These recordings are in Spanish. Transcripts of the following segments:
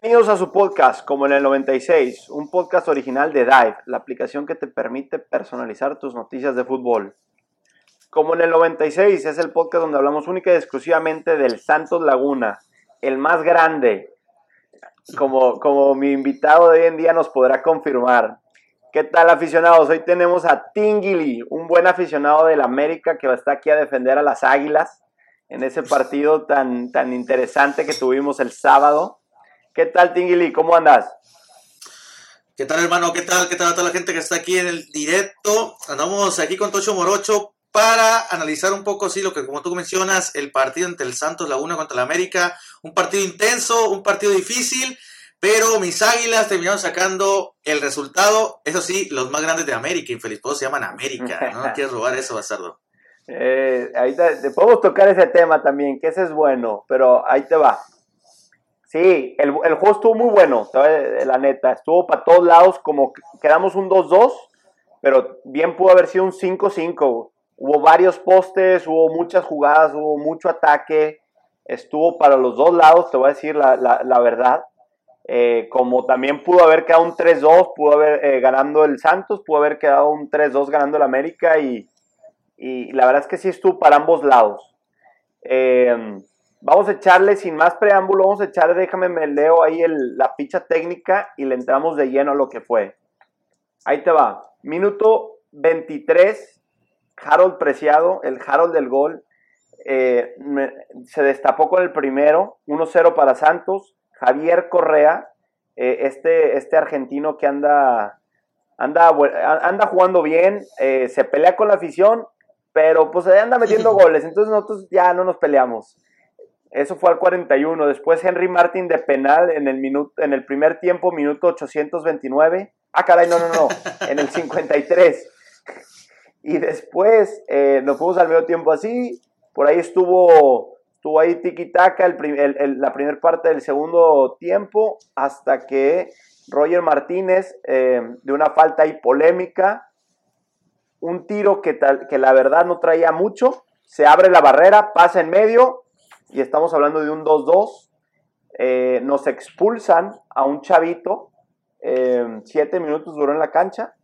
Bienvenidos a su podcast, como en el 96, un podcast original de Dive, la aplicación que te permite personalizar tus noticias de fútbol. Como en el 96 es el podcast donde hablamos única y exclusivamente del Santos Laguna, el más grande, como, como mi invitado de hoy en día nos podrá confirmar. ¿Qué tal aficionados? Hoy tenemos a Tingili, un buen aficionado del América que está aquí a defender a las Águilas en ese partido tan, tan interesante que tuvimos el sábado. ¿Qué tal Tingili? ¿Cómo andas? ¿Qué tal hermano? ¿Qué tal? ¿Qué tal a toda la gente que está aquí en el directo? Andamos aquí con Tocho Morocho para analizar un poco, sí, lo que como tú mencionas, el partido entre el Santos Laguna contra el América, un partido intenso, un partido difícil, pero mis águilas terminaron sacando el resultado, eso sí, los más grandes de América, infeliz, todos se llaman América, ¿no? quieres robar eso, Bastardo? Eh, ahí te, podemos tocar ese tema también, que ese es bueno, pero ahí te va. Sí, el, el juego estuvo muy bueno, la neta, estuvo para todos lados, como quedamos un 2-2, pero bien pudo haber sido un 5-5 hubo varios postes, hubo muchas jugadas, hubo mucho ataque, estuvo para los dos lados, te voy a decir la, verdad. Eh, como también pudo haber quedado un 3-2, pudo haber eh, ganando el Santos, pudo haber quedado un 3-2 ganando el América y, la verdad es que sí estuvo para ambos lados. Eh, vamos a echarle sin más preámbulo, vamos a echarle, déjame me leo ahí la ficha técnica y le entramos de lleno a lo que fue. Ahí te va, minuto 23 Harold Preciado, el Harold del gol, eh, se destapó con el primero, 1-0 para Santos. Javier Correa, eh, este, este argentino que anda, anda, anda jugando bien, eh, se pelea con la afición, pero pues anda metiendo goles, entonces nosotros ya no nos peleamos. Eso fue al 41. Después Henry Martin de penal en el, minuto, en el primer tiempo, minuto 829. Ah, caray, no, no, no. En el 53. Y después eh, nos fuimos al medio tiempo así. Por ahí estuvo, estuvo ahí tiki-taka el, la primera parte del segundo tiempo hasta que Roger Martínez, eh, de una falta ahí polémica, un tiro que, que la verdad no traía mucho, se abre la barrera, pasa en medio y estamos hablando de un 2-2. Eh, nos expulsan a un chavito, siete minutos duró en la cancha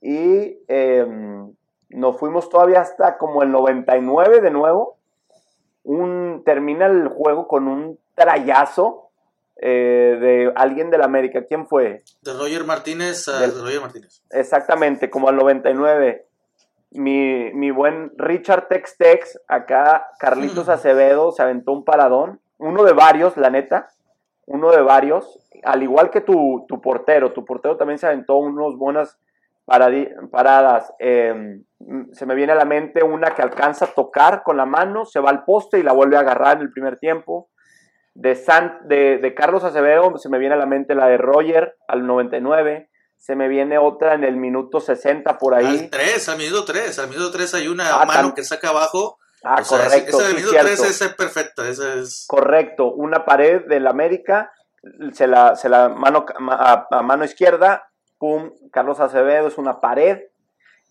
y em, nos fuimos todavía hasta como el 99 de nuevo. Un, termina el juego con un trayazo eh, de alguien del América. ¿Quién fue? De Roger Martínez a Roger Martínez. Exactamente, como al 99. Mi, mi buen Richard Tex Tex, acá Carlitos Acevedo se aventó un paradón. Uno de varios, la neta. Uno de varios. Al igual que tu, tu portero. Tu portero también se aventó unos buenas paradas. Em, se me viene a la mente una que alcanza a tocar con la mano, se va al poste y la vuelve a agarrar en el primer tiempo. De, San, de, Carlos Acevedo se me viene a la mente la de Roger al 99. Se me viene otra en el minuto 60 por ahí. Al 3, al minuto 3. Al minuto 3 hay una ah, mano que saca abajo. Ah, correcto. Esa, del minuto 3 es perfecta. es... Correcto. Una pared del América, se la, se la mano a mano izquierda, pum, Carlos Acevedo es una pared.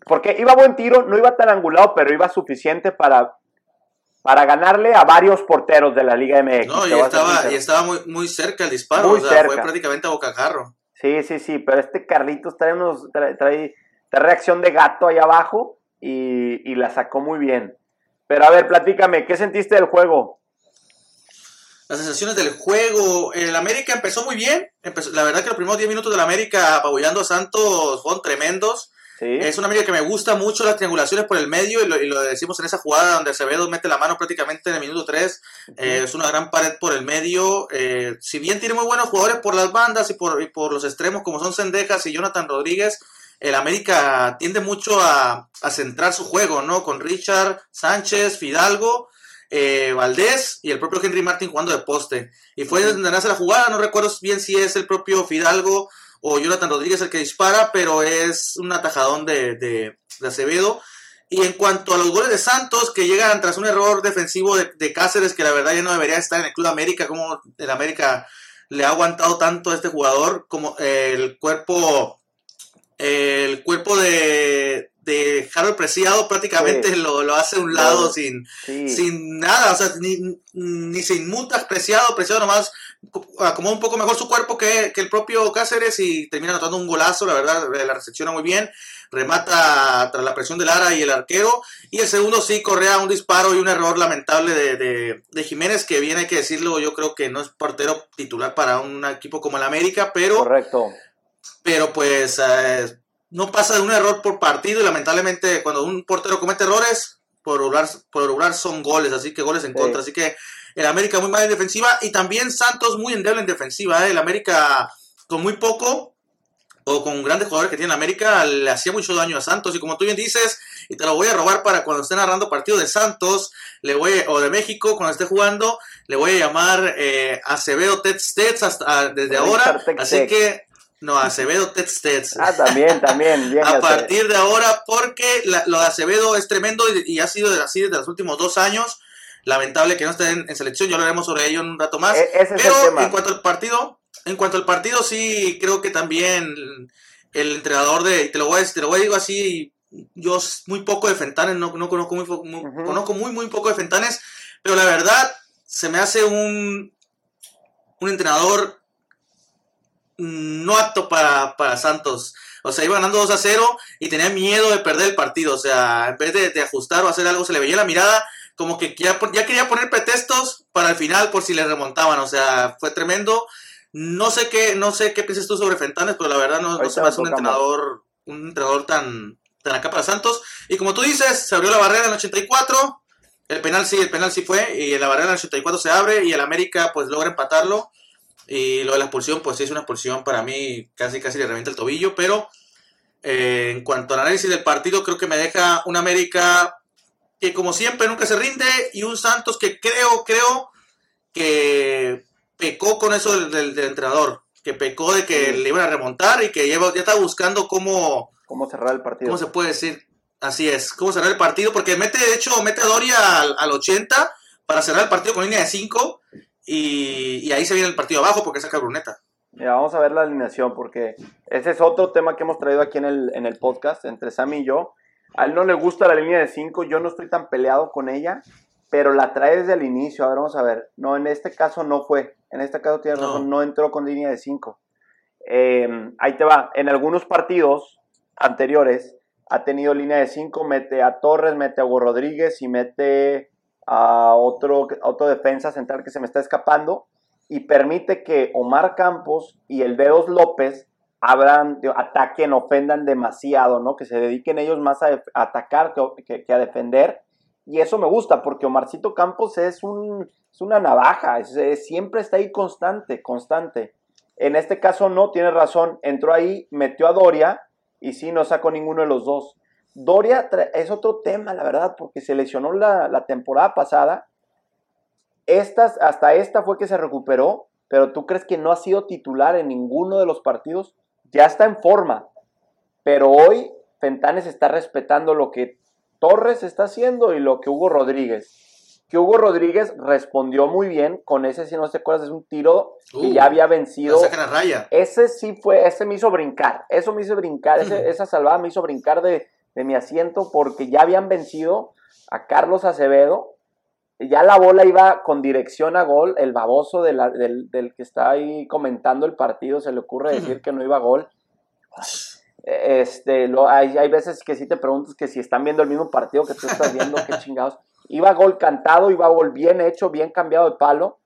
Porque iba buen tiro, no iba tan angulado, pero iba suficiente para, para ganarle a varios porteros de la Liga MX. No, y estaba, y estaba muy, muy cerca el disparo, o sea, fue prácticamente a bocajarro. Sí, sí, sí, pero este Carlitos trae, unos, trae, trae, reacción de gato ahí abajo y, y la sacó muy bien. Pero a ver, platícame, ¿qué sentiste del juego? Las sensaciones del juego. El América empezó muy bien. la verdad que los primeros 10 minutos del América apabullando a Santos fueron tremendos. Es una América que me gusta mucho las triangulaciones por el medio y lo, decimos en esa jugada donde Acevedo mete la mano prácticamente en el minuto 3. Eh, es una gran pared por el medio. Eh, si bien tiene muy buenos jugadores por las bandas y por, por los extremos como son Sendejas y Jonathan Rodríguez, el América tiende mucho a, a centrar su juego, ¿no? Con Richard, Sánchez, Fidalgo eh, Valdés y el propio Henry Martin jugando de poste. Y fue donde nace la jugada, no recuerdo bien si es el propio Fidalgo o Jonathan Rodríguez el que dispara, pero es un atajadón de, de, Acevedo. Y en cuanto a los goles de Santos, que llegan tras un error defensivo de, Cáceres, que la verdad ya no debería estar en el Club América, como el América le ha aguantado tanto a este jugador como el cuerpo, el cuerpo de, de Harold Preciado prácticamente lo, lo, hace a un lado sin, sin nada, o sea, ni, ni se inmuta Preciado, Preciado nomás acomoda un poco mejor su cuerpo que, que, el propio Cáceres y termina anotando un golazo, la verdad, la recepciona muy bien, remata tras la presión de Lara y el arquero, y el segundo sí correa un disparo y un error lamentable de, de, de Jiménez, que viene, hay que decirlo, yo creo que no es portero titular para un equipo como el América, pero... Correcto. Pero pues... Eh, no pasa de un error por partido y lamentablemente cuando un portero comete errores, por orar, por son goles, así que goles en contra. Así que el América muy mal en defensiva y también Santos muy endeble en defensiva. ¿eh? El América con muy poco o con grandes jugadores que tiene América le hacía mucho daño a Santos y como tú bien dices, y te lo voy a robar para cuando esté narrando partido de Santos le voy o de México cuando esté jugando, le voy a llamar eh, Acevedo Tets hasta desde ahora. Así que no, Acevedo Tets Ah, también, también. Bien a partir de ahora, porque lo de Acevedo es tremendo y, ha sido así desde los últimos dos años. Lamentable que no esté en, selección, ya hablaremos sobre ello en un rato más. E, Pero en cuanto al partido, en cuanto al partido, sí creo que también el entrenador de, te lo voy a, te lo voy a decir así, yo muy poco de Fentanes, no, no conozco muy, conozco muy, muy poco de Fentanes, pero la verdad se me hace un, un entrenador no apto para, para Santos. O sea, iba ganando 2 a 0 y tenía miedo de perder el partido. O sea, en vez de, ajustar o hacer algo, se le veía la mirada como que ya, ya, quería poner pretextos para el final por si le remontaban. O sea, fue tremendo. No sé qué, no sé qué piensas tú sobre Fentanes, pero la verdad no, no se me hace un entrenador, un entrenador tan, tan acá para Santos. Y como tú dices, se abrió la barrera en el 84. El penal sí, el penal sí fue. Y la barrera en el 84 se abre y el América pues logra empatarlo. Y lo de la expulsión, pues sí es una expulsión para mí, casi casi le revienta el tobillo, pero eh, en cuanto al análisis del partido, creo que me deja un América que como siempre nunca se rinde y un Santos que creo, creo que pecó con eso del, entrenador, que pecó de que le iban a remontar y que ya, ya está buscando cómo... Cómo cerrar el partido. ¿Cómo se puede decir? Así es, cómo cerrar el partido, porque mete, de hecho, mete a Doria al, al 80 para cerrar el partido con línea de 5 y, ahí se viene el partido abajo porque saca Bruneta. Mira, vamos a ver la alineación porque ese es otro tema que hemos traído aquí en el, en el podcast entre Sammy y yo. A él no le gusta la línea de 5, yo no estoy tan peleado con ella, pero la trae desde el inicio. A ver, vamos a ver. No, en este caso no fue. En este caso tiene razón, no entró con línea de 5. Em, ahí te va. En algunos partidos anteriores ha tenido línea de 5, mete a Torres, mete a Hugo Rodríguez y mete a otro, otro defensa central que se me está escapando y permite que Omar Campos y el Dedos López abran, ataquen, ofendan demasiado, ¿no? Que se dediquen ellos más a, atacar que, a defender. Y eso me gusta porque Omarcito Campos es, un, es una navaja, siempre está ahí constante, constante. En este caso no, tiene razón, entró ahí, metió a Doria y sí, no sacó ninguno de los dos. Doria es otro tema, la verdad, porque se lesionó la, temporada pasada. Estas, hasta esta fue que se recuperó, pero tú crees que no ha sido titular en ninguno de los partidos. Ya está en forma, pero hoy Fentanes está respetando lo que Torres está haciendo y lo que Hugo Rodríguez. Que Hugo Rodríguez respondió muy bien con ese, si no te acuerdas, es un tiro que uh, ya había vencido. raya. Ese sí fue, ese me hizo brincar. Eso me hizo brincar, esa salvada me hizo brincar de, de mi asiento porque ya habían vencido a Carlos Acevedo. Ya la bola iba con dirección a gol. El baboso del, que está ahí comentando el partido se le ocurre decir que no iba a gol. Este, lo, hay, hay, veces que sí te preguntas que si están viendo el mismo partido que tú estás viendo, qué chingados. Iba gol cantado, iba gol bien hecho, bien cambiado de palo.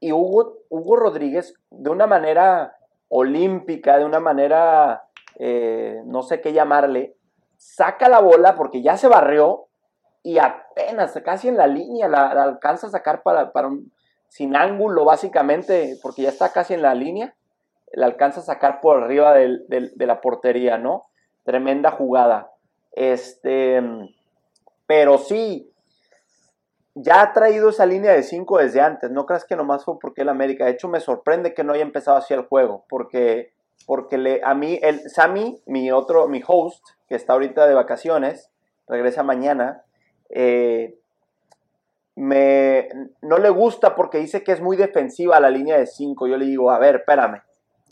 Y Hugo, Hugo Rodríguez, de una manera olímpica, de una manera, eh, no sé qué llamarle, saca la bola porque ya se barrió y apenas casi en la línea la, alcanza a sacar para, para, un sin ángulo básicamente porque ya está casi en la línea la alcanza a sacar por arriba de la portería, ¿no? Tremenda jugada. Este, pero sí, ya ha traído esa línea de 5 desde antes. No creas que nomás fue porque el América. De hecho, me sorprende que no haya empezado así el juego. Porque, porque le, a mí, el Sammy, mi otro, mi host, que está ahorita de vacaciones, regresa mañana, eh, me, no le gusta porque dice que es muy defensiva la línea de 5. Yo le digo, a ver, espérame.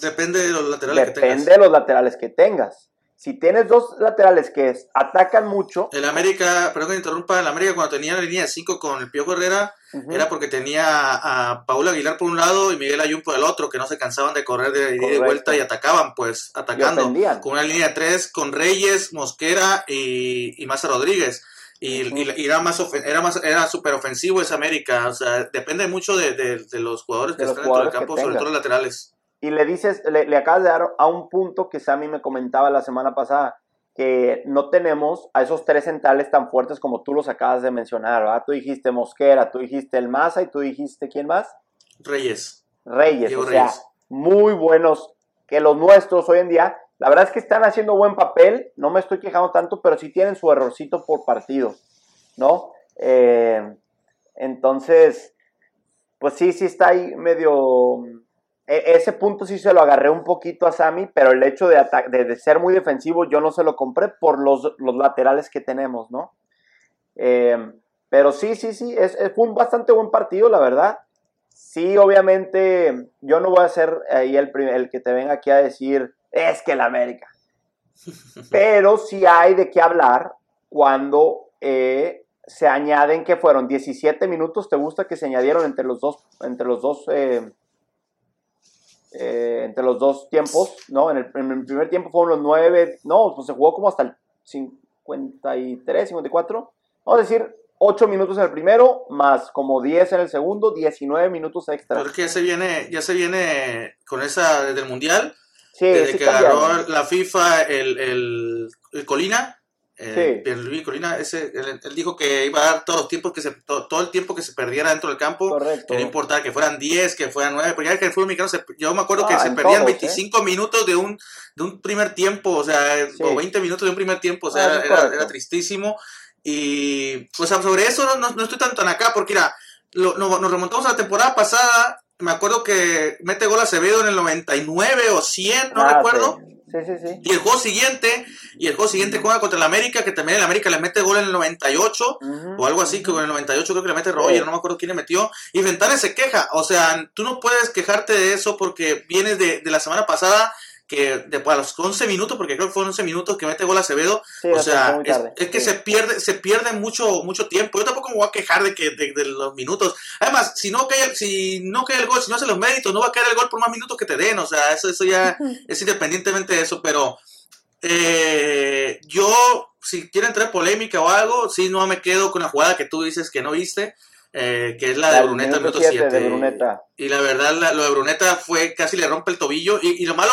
Depende de los laterales que tengas. Depende de los laterales que tengas. Si tienes dos laterales que atacan mucho. El América, perdón que interrumpa, el América cuando tenía la línea de 5 con el Piojo Herrera, era porque tenía a Paula Aguilar por un lado y Miguel Ayun por el otro, que no se cansaban de correr de ida y vuelta y atacaban, pues, atacando. Con una línea de 3 con Reyes, Mosquera y, y Maza Rodríguez. Y, era más era más era súper ofensivo esa América. O sea, depende mucho de, los jugadores que están dentro del campo, sobre todo los laterales y le dices, le, acabas de dar a un punto que Sammy me comentaba la semana pasada, que no tenemos a esos tres centrales tan fuertes como tú los acabas de mencionar, ¿verdad? Tú dijiste Mosquera, tú dijiste El Maza y tú dijiste, ¿quién más? Reyes. Reyes, o sea, muy buenos que los nuestros hoy en día. La verdad es que están haciendo buen papel, no me estoy quejando tanto, pero sí tienen su errorcito por partido, ¿no? Eh, entonces, pues sí, sí está ahí medio ese punto sí se lo agarré un poquito a Sammy, pero el hecho de, de, ser muy defensivo yo no se lo compré por los, laterales que tenemos, ¿no? Em, pero sí, sí, sí, es, fue un bastante buen partido, la verdad. Sí, obviamente, yo no voy a ser ahí el, el que te venga aquí a decir, es que el América. Pero sí hay de qué hablar cuando eh, se añaden que fueron 17 minutos, ¿te gusta que se añadieron entre los dos, entre los dos eh, eh, entre los dos tiempos, ¿no? En el, primer tiempo fueron los nueve, no, pues se jugó como hasta el 53, 54, vamos a decir 8 minutos en el primero, más como 10 en el segundo, 19 minutos extra. Porque ya se viene, ya se viene con esa desde el Mundial, sí, desde que agarró la FIFA el, el, el Colina, eh, Pierluigi Colina, ese, él, dijo que iba a dar todos los tiempos que se, todo, el tiempo que se perdiera dentro del campo, que no importaba que fueran 10, que fueran 9, porque ya que el fútbol mexicano, yo me acuerdo que ah, se perdían 25 ¿eh? minutos de un, de un primer tiempo, o sea, o 20 minutos de un primer tiempo, o sea, ah, era, tristísimo. Y pues sobre eso no, no, estoy tanto en acá, porque mira, lo, nos remontamos a la temporada pasada, me acuerdo que mete gol Acevedo en el 99 o 100, no ah, recuerdo. Y el juego siguiente, y el juego siguiente juega contra el América, que también el América le mete gol en el 98, o algo así, que en el 98 creo que le mete Roger, no me acuerdo quién le metió, y Ventanes se queja, o sea, tú no puedes quejarte de eso porque vienes de, de la semana pasada que después a los 11 minutos, porque creo que fueron 11 minutos que mete gol Acevedo, o sea, es, que se pierde se pierde mucho mucho tiempo. Yo tampoco me voy a quejar de que de, los minutos. Además, si no cae si no cae el gol, si no hace los méritos, no va a caer el gol por más minutos que te den, o sea, eso eso ya es independientemente de eso, pero eh, yo si quiero entrar polémica o algo, sí no me quedo con la jugada que tú dices que no viste. Eh, que es la de Bruneta, minuto 7. Y la verdad, lo de Bruneta fue casi le rompe el tobillo. y lo malo,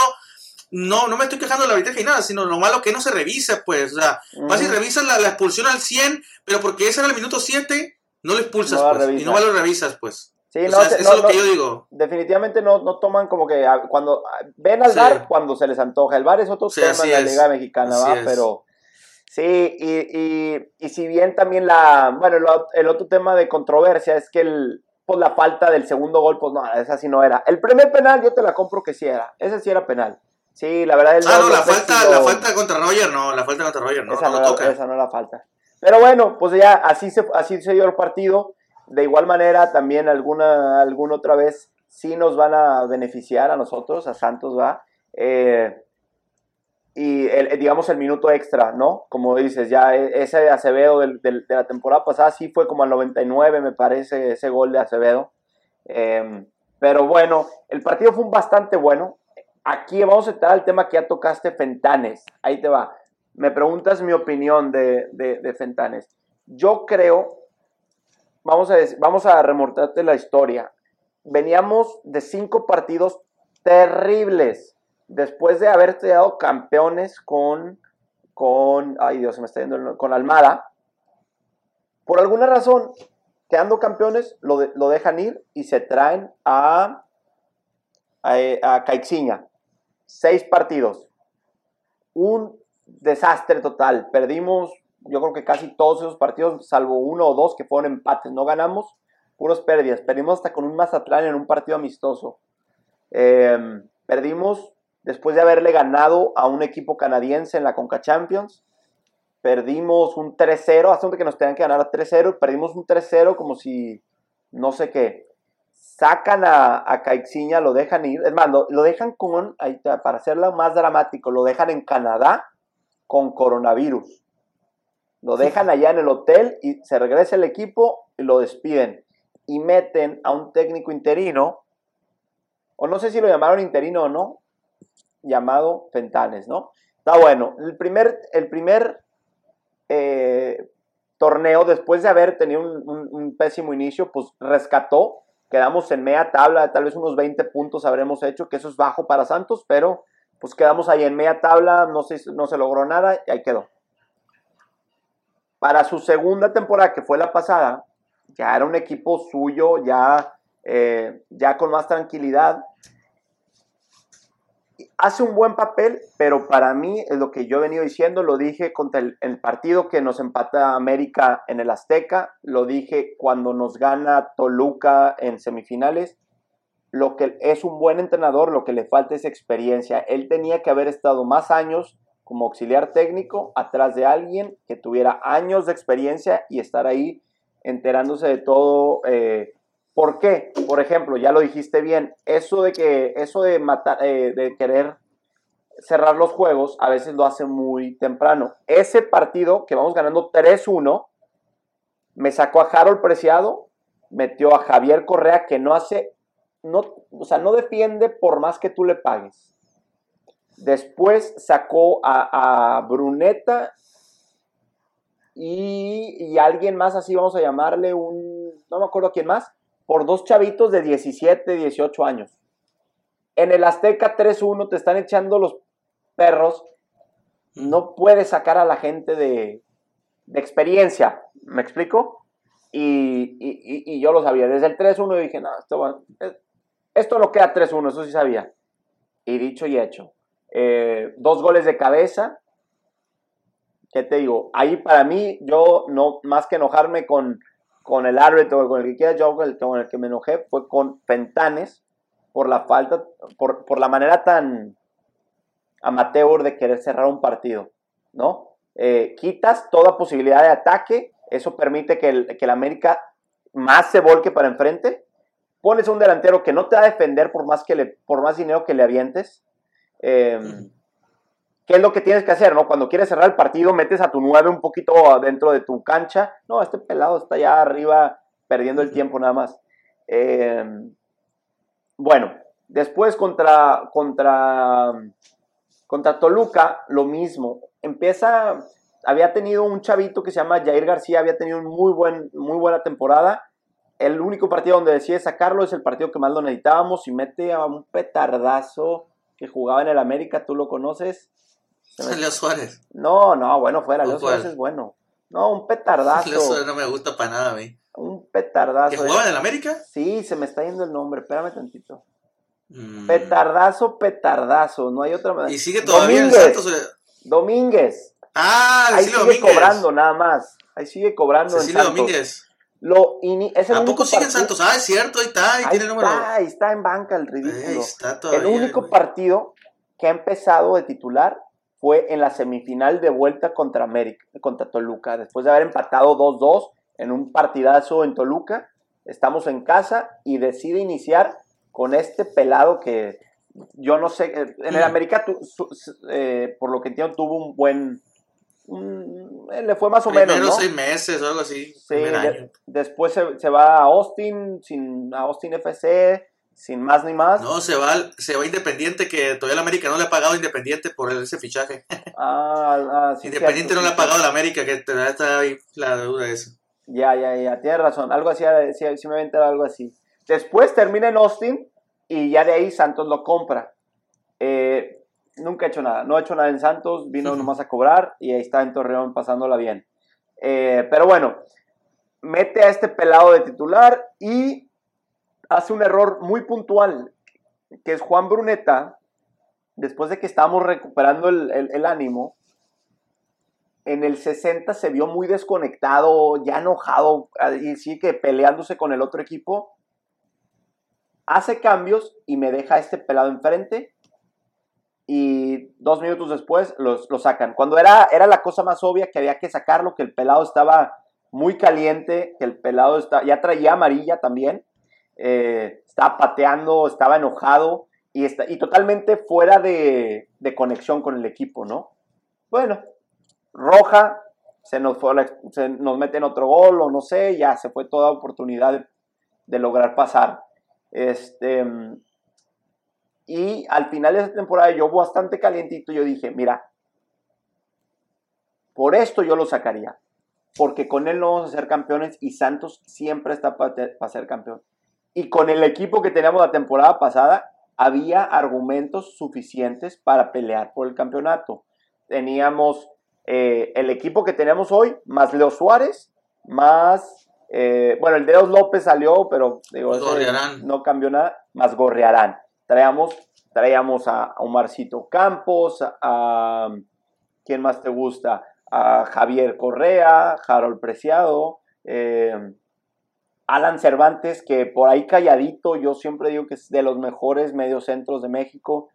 no, no me estoy quejando de la arbitraje ni nada, sino lo malo que no se revisa, pues, o sea, vas y revisas la, expulsión al 100, pero porque ese era el minuto 7, no lo expulsas, pues, y no lo revisas, pues. Sí, no, eso es lo que yo digo. Definitivamente no, no toman como que ah, cuando ah, ven al bar cuando se les antoja. El bar es otro tema de la Liga Mexicana, ¿va? Pero sí, y, y, y, si bien también la, bueno, el otro tema de controversia es que el, pues la falta del segundo gol, pues no, esa sí no era. El primer penal yo te la compro que sí era, ese sí era penal. Sí, la verdad. ah, no, la falta, la falta contra Roger, no, la falta contra Roger, no, esa no, toca. Esa no la falta. Pero bueno, pues ya así se, así se dio el partido. De igual manera, también alguna, alguna otra vez sí nos van a beneficiar a nosotros, a Santos va. Eh, y el, digamos el minuto extra, ¿no? Como dices, ya e, ese Acevedo del, de la temporada pasada sí fue como al 99, me parece, ese gol de Acevedo. Eh, pero bueno, el partido fue bastante bueno. Aquí vamos a entrar al tema que ya tocaste, Fentanes. Ahí te va. Me preguntas mi opinión de, de, Fentanes. Yo creo, vamos a, vamos a remortarte la historia. Veníamos de cinco partidos terribles después de haber quedado campeones con, con, ay Dios, se me está yendo, con Almada. Por alguna razón, quedando campeones, lo, lo dejan ir y se traen a, a, a Caixinha seis partidos. Un desastre total. Perdimos, yo creo que casi todos esos partidos, salvo uno o dos que fueron empates. No ganamos, puros pérdidas. Perdimos hasta con un Mazatlán en un partido amistoso. Em, perdimos después de haberle ganado a un equipo canadiense en la Conca Champions. perdimos un 3-0, hasta que nos tenían que ganar 3-0, perdimos un 3-0 como si no sé qué. Sacan a, a Caixinha, lo dejan ir, es más, lo, dejan con, ahí para hacerlo más dramático, lo dejan en Canadá con coronavirus. Lo dejan allá en el hotel y se regresa el equipo y lo despiden. Y meten a un técnico interino, o no sé si lo llamaron interino o no, llamado Fentanes, ¿no? Está bueno. El primer, el primer eh, torneo, después de haber tenido un, pésimo inicio, pues rescató. Quedamos en media tabla, tal vez unos 20 puntos habremos hecho, que eso es bajo para Santos, pero pues quedamos ahí en media tabla, no se, no se logró nada y ahí quedó. Para su segunda temporada, que fue la pasada, ya era un equipo suyo, ya, eh, ya con más tranquilidad hace un buen papel, pero para mí es lo que yo he venido diciendo, lo dije contra el, partido que nos empata América en el Azteca, lo dije cuando nos gana Toluca en semifinales. Lo que es un buen entrenador, lo que le falta es experiencia. Él tenía que haber estado más años como auxiliar técnico atrás de alguien que tuviera años de experiencia y estar ahí enterándose de todo. Eh, ¿Por qué? Por ejemplo, ya lo dijiste bien, eso de que, eso de matar, eh, de querer cerrar los juegos, a veces lo hace muy temprano. Ese partido que vamos ganando 3-1, me sacó a Harold Preciado, metió a Javier Correa, que no hace, no, o sea, no defiende por más que tú le pagues. Después sacó a, Bruneta y, y, alguien más, así vamos a llamarle un, no me acuerdo quién más, por dos chavitos de 17, 18 años. En el Azteca 3-1 te están echando los perros. No puedes sacar a la gente de, experiencia. ¿Me explico? Y, yo lo sabía. Desde el 3-1 dije, no, esto, esto no queda 3-1, eso sí sabía. Y dicho y hecho. Eh, dos goles de cabeza. ¿Qué te digo? Ahí para mí, yo no, más que enojarme con, con el árbitro, con el que quiera, yo con el, que me enojé fue con Fentanes por la falta, por, la manera tan amateur de querer cerrar un partido, ¿no? Eh, quitas toda posibilidad de ataque, eso permite que el, América más se volque para enfrente, pones un delantero que no te va a defender por más, que le, por más dinero que le avientes, eh, ¿Qué es lo que tienes que hacer, no? Cuando quieres cerrar el partido, metes a tu nueve un poquito dentro de tu cancha. No, este pelado está allá arriba perdiendo el tiempo nada más. Em, bueno, después contra, contra, contra Toluca, lo mismo. Empieza, había tenido un chavito que se llama Jair García, había tenido muy, buen, muy buena temporada. El único partido donde decide sacarlo es el partido que más lo necesitábamos y mete a un petardazo que jugaba en el América, tú lo conoces. Leo Suárez. No, no, bueno, fuera. Leo Suárez es bueno. No, un petardazo. Leo Suárez no me gusta para nada mí. Un petardazo. ¿Que jugaba en el América? Sí, se me está yendo el nombre. Espérame tantito. Mm. Petardazo, petardazo. No hay otra manera. ¿Y sigue todavía Domínguez. en Santos? Domínguez. Ah, Ahí sigue cobrando nada más. Ahí sigue cobrando Cecilio en Santos. Domínguez. Lo ¿A poco sigue en Santos? Ah, es cierto, ahí está, ahí, ahí tiene está, número. Ahí está en banca el ridículo. Ahí está todavía, el único partido que ha empezado de titular fue en la semifinal de vuelta contra América, contra Toluca, después de haber empatado 2-2 en un partidazo en Toluca, estamos en casa y decide iniciar con este pelado que yo no sé, eh, en el mm. América, eh, por lo que entiendo, tuvo un buen... Eh, le fue más o menos. ¿no? seis meses o algo así. Sí, después se, se, va a Austin, sin, a Austin FC, sin más ni más. No, se va, se va Independiente, que todavía el América no le ha pagado Independiente por ese fichaje. Ah, ah sí, Independiente no le ha pagado a América, que está ahí la duda de eso. Ya, ya, ya, tienes razón. Algo así, sí, me voy a algo así. Después termina en Austin y ya de ahí Santos lo compra. Eh, nunca he hecho nada, no he hecho nada en Santos, vino nomás a cobrar y ahí está en Torreón pasándola bien. Eh, pero bueno, mete a este pelado de titular y hace un error muy puntual, que es Juan Bruneta, después de que estábamos recuperando el, ánimo, en el 60 se vio muy desconectado, ya enojado, y sí que peleándose con el otro equipo. Hace cambios y me deja este pelado enfrente. y dos minutos después los, lo sacan. Cuando era, era la cosa más obvia que había que sacarlo, que el pelado estaba muy caliente, que el pelado está, ya traía amarilla también, eh, estaba pateando, estaba enojado y, está, y totalmente fuera de, de, conexión con el equipo, ¿no? Bueno, roja, se nos, fue, se nos meten otro gol o no sé, ya se fue toda oportunidad de, de lograr pasar. Este, y al final de esa temporada yo bastante calientito, yo dije, mira, por esto yo lo sacaría, porque con él no vamos a ser campeones y Santos siempre está para ser campeón. Y con el equipo que teníamos la temporada pasada, había argumentos suficientes para pelear por el campeonato. Teníamos eh, el equipo que tenemos hoy, más Leo Suárez, más, eh, bueno, el Deos López salió, pero digo, no cambió nada, más Gorrearán traíamos, traíamos a Omarcito Campos, a, ¿quién más te gusta? A Javier Correa, Harold Preciado, eh, Alan Cervantes, que por ahí calladito, yo siempre digo que es de los mejores mediocentros de México.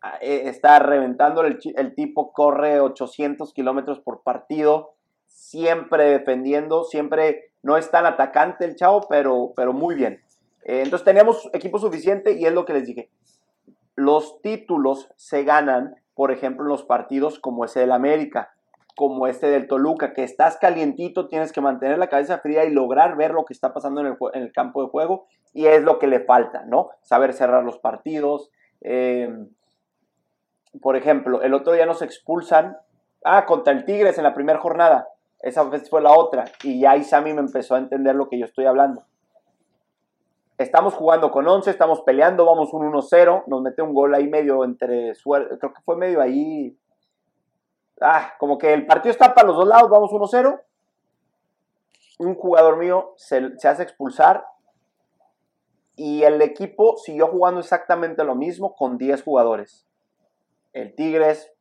Ah, eh, está reventando, el, tipo corre 800 kilómetros por partido, siempre defendiendo, siempre no es tan atacante el chavo, pero, pero muy bien. Eh, entonces teníamos equipo suficiente y es lo que les dije. Los títulos se ganan, por ejemplo, en los partidos como ese del América, como este del Toluca, que estás calientito, tienes que mantener la cabeza fría y lograr ver lo que está pasando en el, campo de juego y es lo que le falta, ¿no? Saber cerrar los partidos. Em, por ejemplo, el otro día nos expulsan, ah, contra el Tigres en la primera jornada, esa fue la otra, y ya Isami me empezó a entender lo que yo estoy hablando Estamos jugando con 11, estamos peleando, vamos un 1-0, nos mete un gol ahí medio entre suerte, creo que fue medio ahí. Ah, como que el partido está para los dos lados, vamos 1-0. Un jugador mío se, hace expulsar y el equipo siguió jugando exactamente lo mismo con 10 jugadores. El Tigres,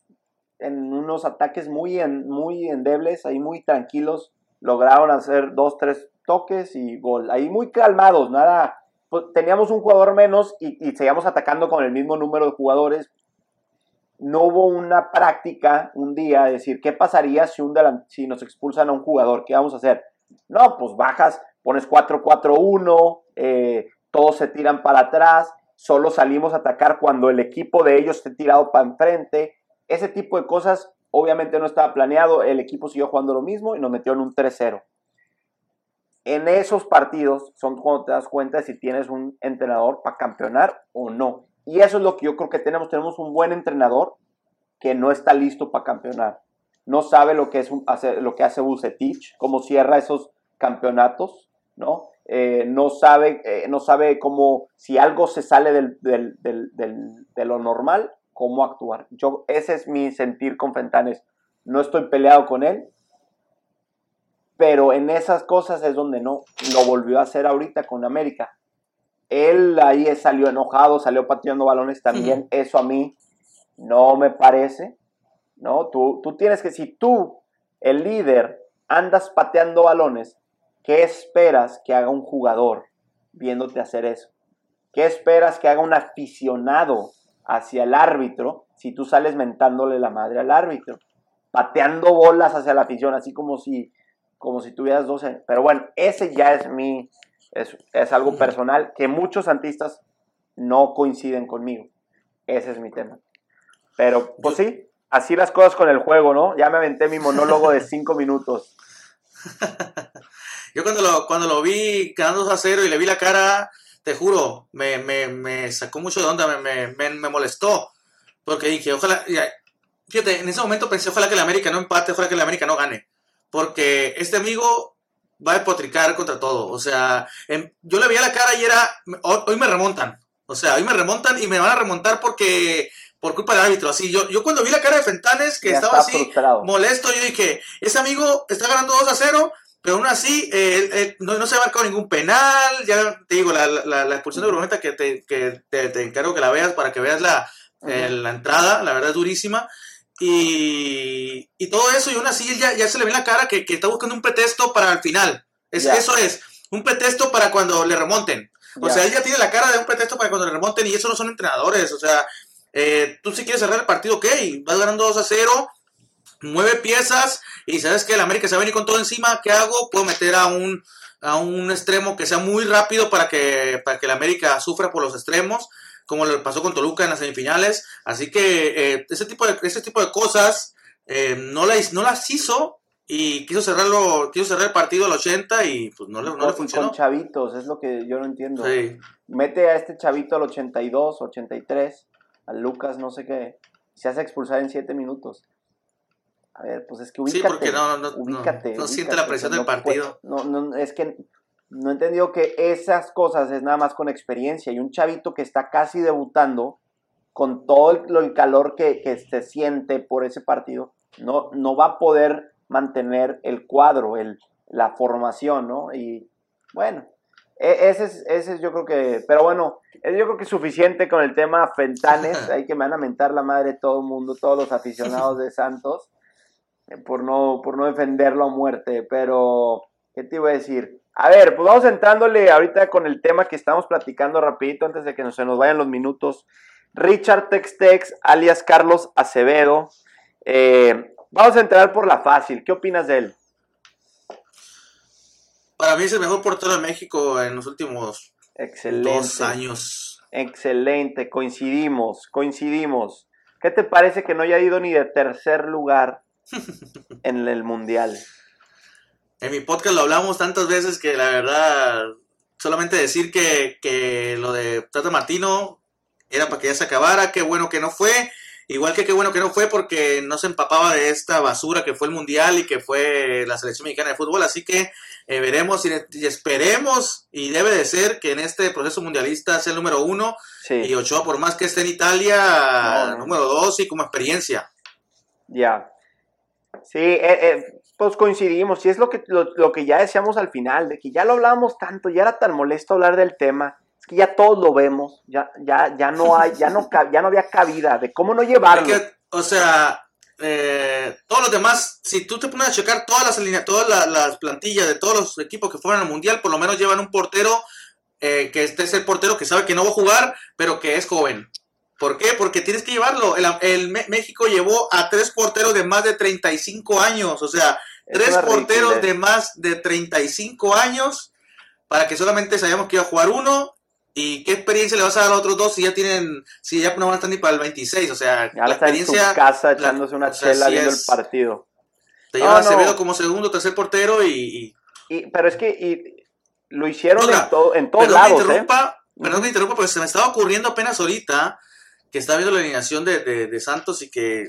en unos ataques muy, muy endebles, ahí muy tranquilos, lograron hacer dos, tres toques y gol. Ahí muy calmados, nada, pues, teníamos un jugador menos y, seguíamos atacando con el mismo número de jugadores. No hubo una práctica un día de decir, ¿qué pasaría si, un si nos expulsan a un jugador? ¿Qué vamos a hacer? No, pues bajas, pones 4-4-1, eh, todos se tiran para atrás, solo salimos a atacar cuando el equipo de ellos esté tirado para enfrente. Ese tipo de cosas obviamente no estaba planeado, el equipo siguió jugando lo mismo y nos metió en un 3-0 en esos partidos son cuando te das cuenta de si tienes un entrenador para campeonar o no. Y eso es lo que yo creo que tenemos. Tenemos un buen entrenador que no está listo para campeonar. No sabe lo que, es lo que hace Bucetich, cómo cierra esos campeonatos, ¿no? Eh, no, sabe, eh, no sabe cómo, si algo se sale de lo normal, cómo actuar. Yo, ese es mi sentir con Fentanes. No estoy peleado con él, pero en esas cosas es donde no lo volvió a hacer ahorita con América. Él ahí salió enojado, salió pateando balones también. Eso a mí no me parece. ¿no? Tú, tú tienes que, si tú, el líder, andas pateando balones, ¿qué esperas que haga un jugador viéndote hacer eso? ¿Qué esperas que haga un aficionado hacia el árbitro si tú sales mentándole la madre al árbitro? Pateando bolas hacia la afición, así como si como si tuvieras 12. Pero bueno, ese ya es mi, es, es algo personal que muchos santistas no coinciden conmigo. Ese es mi tema. Pero, pues sí, así las cosas con el juego, ¿no? Ya me aventé mi monólogo de cinco minutos. Yo cuando lo, cuando lo vi quedando 2 a 0 y le vi la cara, te juro, me, me, me sacó mucho de onda, me, me, me molestó. Porque dije, ojalá, fíjate, en ese momento pensé, ojalá que el América no empate, ojalá que el América no gane porque este amigo va a potricar contra todo. O sea, yo le veía la cara y era, hoy, me remontan. O sea, hoy me remontan y me van a remontar porque por culpa del árbitro. Así, yo, yo cuando vi la cara de Fentanes, que estaba así molesto, yo dije, ese amigo está ganando 2 a 0, pero aún así no, se ha marcado ningún penal. Ya te digo, la, la, expulsión de Bruneta que, te, que te, encargo que la veas para que veas la, la entrada, la verdad es durísima. Y, y todo eso, y aún así ya, ya se le ve la cara que, que está buscando un pretexto para el final. Es, Eso es, un pretexto para cuando le remonten. O sea, él ya tiene la cara de un pretexto para cuando le remonten y eso no son entrenadores. O sea, Eh, tú si quieres cerrar el partido, ok, vas ganando 2 a 0, mueve piezas y sabes que el América se va a venir con todo encima, ¿qué hago? Puedo meter a un, a un extremo que sea muy rápido para que, para que el América sufra por los extremos, como le pasó con Toluca en las semifinales. Así que eh, ese, tipo de, ese tipo de cosas eh, no, las, no las hizo y quiso cerrarlo, quiso cerrar el partido al 80 y pues no le, no le funcionó. Con chavitos, es lo que yo no entiendo. Mete a este chavito al 82, 83, al Lucas no sé qué, se hace expulsar en 7 minutos. A ver, pues es que ubícate. Sí, porque no, no, no, siente la presión del partido. no, no, es que no he entendido que esas cosas es nada más con experiencia. Y un chavito que está casi debutando, con todo el, el calor que, que, se siente por ese partido, no, no va a poder mantener el cuadro, el, la formación, ¿no? Y bueno, e, ese es, ese es yo creo que, pero bueno, yo creo que es suficiente con el tema Fentanes, hay que me van a mentar la madre todo el mundo, todos los aficionados de Santos por no, por no defenderlo a muerte, pero, ¿qué te iba a decir? A ver, pues vamos entrándole ahorita con el tema que estamos platicando rapidito antes de que se nos vayan los minutos. Richard Textex, alias Carlos Acevedo. Eh, vamos a entrar por la fácil. ¿Qué opinas de él? Para mí es el mejor portero de México en los últimos dos años. Excelente, coincidimos, coincidimos. ¿Qué te parece que no haya ido ni de tercer lugar en el mundial. En mi podcast lo hablamos tantas veces que la verdad, solamente decir que, lo de Tata Martino era para que ya se acabara, qué bueno que no fue. Igual que qué bueno que no fue porque no se empapaba de esta basura que fue el Mundial y que fue la selección mexicana de fútbol. Así que eh, veremos y, esperemos y debe de ser que en este proceso mundialista sea el número uno y Ochoa por más que esté en Italia, número dos y como experiencia. Ya, Sí, eh, eh, pues coincidimos, y es lo que, lo, que ya decíamos al final, de que ya lo hablábamos tanto, ya era tan molesto hablar del tema, es que ya todos lo vemos, ya, ya, ya no hay, ya no, ya no había cabida de cómo no llevarlo. o sea, eh, todos los demás, si tú te pones a checar todas las todas las, plantillas de todos los equipos que fueron al mundial, por lo menos llevan un portero que este es el portero que sabe que no va a jugar, pero que es joven. ¿Por qué? Porque tienes que llevarlo. El, México llevó a tres porteros de más de 35 años, o sea, tres porteros de más de 35 años para que solamente sabíamos que iba a jugar uno. ¿Y qué experiencia le vas a dar a los otros dos si ya tienen, si ya no van a estar ni para el 26? O sea, la experiencia. En su casa echándose una chela viendo el partido. Te lleva Acevedo como segundo, tercer portero y. pero es que lo hicieron en, todo, en todos lados. ¿eh? Perdón que me interrumpa, porque se me estaba ocurriendo apenas ahorita que está viendo la alineación de, Santos y que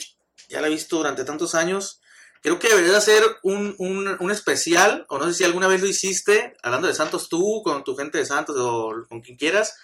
ya la he visto durante tantos años. Creo que deberías hacer un, un, especial, o no sé si alguna vez lo hiciste, hablando de Santos tú, con tu gente de Santos o con quien quieras,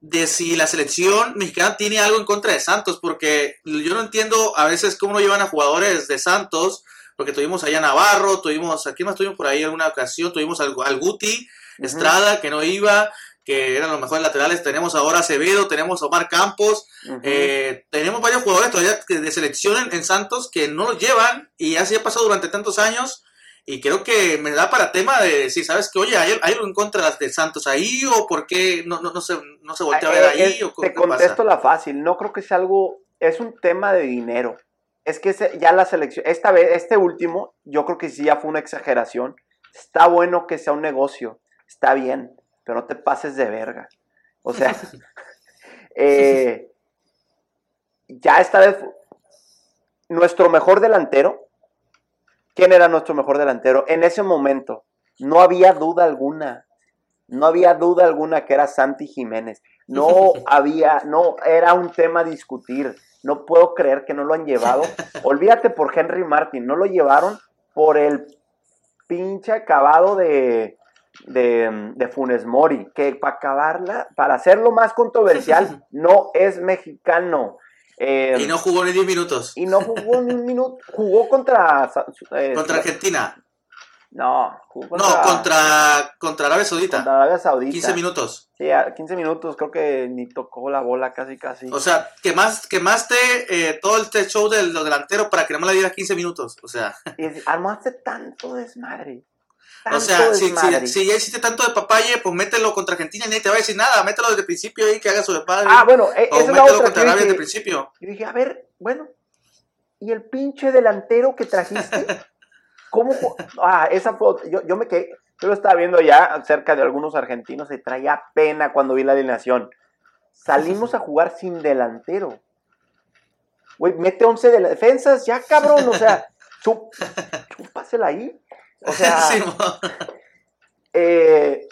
de si la selección mexicana tiene algo en contra de Santos, porque yo no entiendo a veces cómo no llevan a jugadores de Santos, porque tuvimos allá Navarro, tuvimos, aquí más tuvimos por ahí alguna ocasión, tuvimos al, al Guti, Estrada, que no iba, que eran los mejores laterales. Tenemos ahora a Acevedo, tenemos a Omar Campos, eh, tenemos varios jugadores todavía de selección en, Santos que no los llevan y así ha pasado durante tantos años. Y creo que me da para tema de decir, ¿sabes que Oye, ¿hay, algo en contra de Santos ahí o por qué no, no, no, se, no se voltea a ver eh, ahí? o te contesto la fácil, no creo que sea algo, es un tema de dinero. Es que ya la selección, esta vez, este último, yo creo que sí ya fue una exageración. Está bueno que sea un negocio, está bien pero no te pases de verga. O sea, eh, ya esta vez, nuestro mejor delantero, ¿quién era nuestro mejor delantero? En ese momento, no había duda alguna, no había duda alguna que era Santi Jiménez. No había, no, era un tema a discutir. No puedo creer que no lo han llevado. Olvídate por Henry Martin, no lo llevaron por el pinche acabado de, de, de, Funes Mori, que para acabarla, para hacerlo más controversial, no es mexicano. Eh, y no jugó ni 10 minutos. Y no jugó ni un minuto. Jugó contra. Eh, contra Argentina. No, jugó contra, no, contra, contra Arabia Saudita. Contra Arabia Saudita. 15 minutos. Sí, 15 minutos, creo que ni tocó la bola casi, casi. O sea, quemaste, quemaste eh, todo este show del delantero para que no me la diera 15 minutos. O sea. Y armaste tanto desmadre O sea, si, si, ya hiciste tanto de papaye, pues mételo contra Argentina y nadie te va a decir nada. Mételo desde el principio ahí que haga su de padre. Ah, bueno, e, o mételo contra Arabia desde el principio. Y dije, a ver, bueno, ¿y el pinche delantero que trajiste? ¿Cómo? Ah, esa foto, yo, yo me quedé, yo lo estaba viendo ya cerca de algunos argentinos, se traía pena cuando vi la alineación. Salimos a jugar sin delantero. Güey, mete 11 de defensas, ya cabrón, o sea, chúpasela ahí. O sea, eh,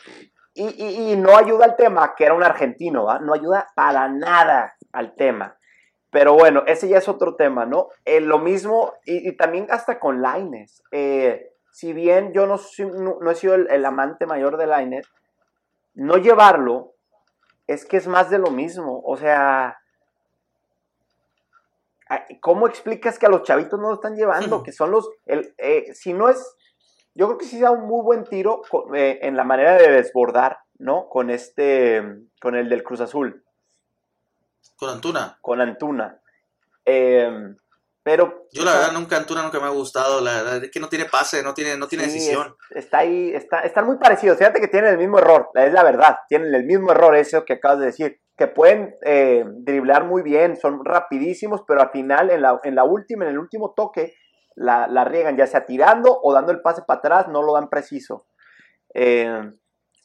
y, no ayuda al tema, que era un argentino, no ayuda para nada al tema. Pero bueno, ese ya es otro tema, ¿no? Eh, lo mismo, y, también hasta con Laines. Eh, si bien yo no, no, he sido el, amante mayor de Laines, no llevarlo es que es más de lo mismo. O sea, ¿cómo explicas que a los chavitos no lo están llevando? Que son los, el, eh, si no es, yo creo que sí da un muy buen tiro en la manera de desbordar, ¿no? Con este, con el del Cruz Azul. Con Antuna. Con Antuna. Em, pero. Yo la verdad nunca Antuna nunca me ha gustado. La verdad es que no tiene pase, no tiene, no tiene decisión. está ahí, está, están muy parecidos. Fíjate que tienen el mismo error. Es la verdad. Tienen el mismo error, eso que acabas de decir. Que pueden eh, driblar muy bien, son rapidísimos, pero al final, en la, en la última, en el último toque, la, la riegan, ya sea tirando o dando el pase para atrás, no lo dan preciso. Eh,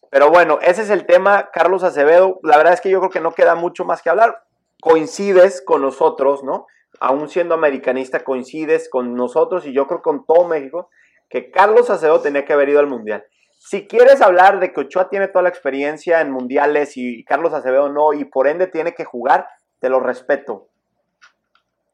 pero bueno, ese es el tema, Carlos Acevedo. La verdad es que yo creo que no queda mucho más que hablar coincides con nosotros, ¿no? Aún siendo americanista, coincides con nosotros y yo creo con todo México que Carlos Acevedo tenía que haber ido al Mundial. Si quieres hablar de que Ochoa tiene toda la experiencia en mundiales y Carlos Acevedo no, y por ende tiene que jugar, te lo respeto.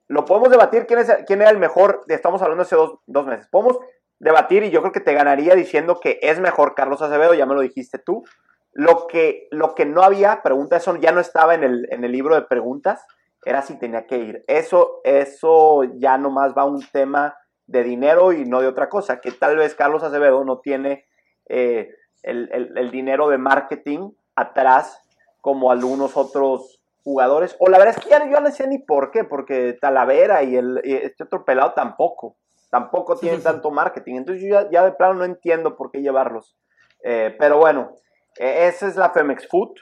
Lo podemos debatir quién, es, quién era el mejor, estamos hablando hace dos, dos meses. Podemos debatir y yo creo que te ganaría diciendo que es mejor Carlos Acevedo, ya me lo dijiste tú, lo que, lo que no había, pregunta, eso ya no estaba en el, en el libro de preguntas, era si tenía que ir. Eso, eso ya nomás va a un tema de dinero y no de otra cosa, que tal vez Carlos Acevedo no tiene eh, el, dinero de marketing atrás como algunos otros jugadores. O la verdad es que ya yo no sé ni por qué, porque Talavera y, el, este otro pelado tampoco, tampoco tienen tanto marketing. Entonces yo ya, de plano no entiendo por qué llevarlos. Eh, pero bueno, e, esa es la Femex Food.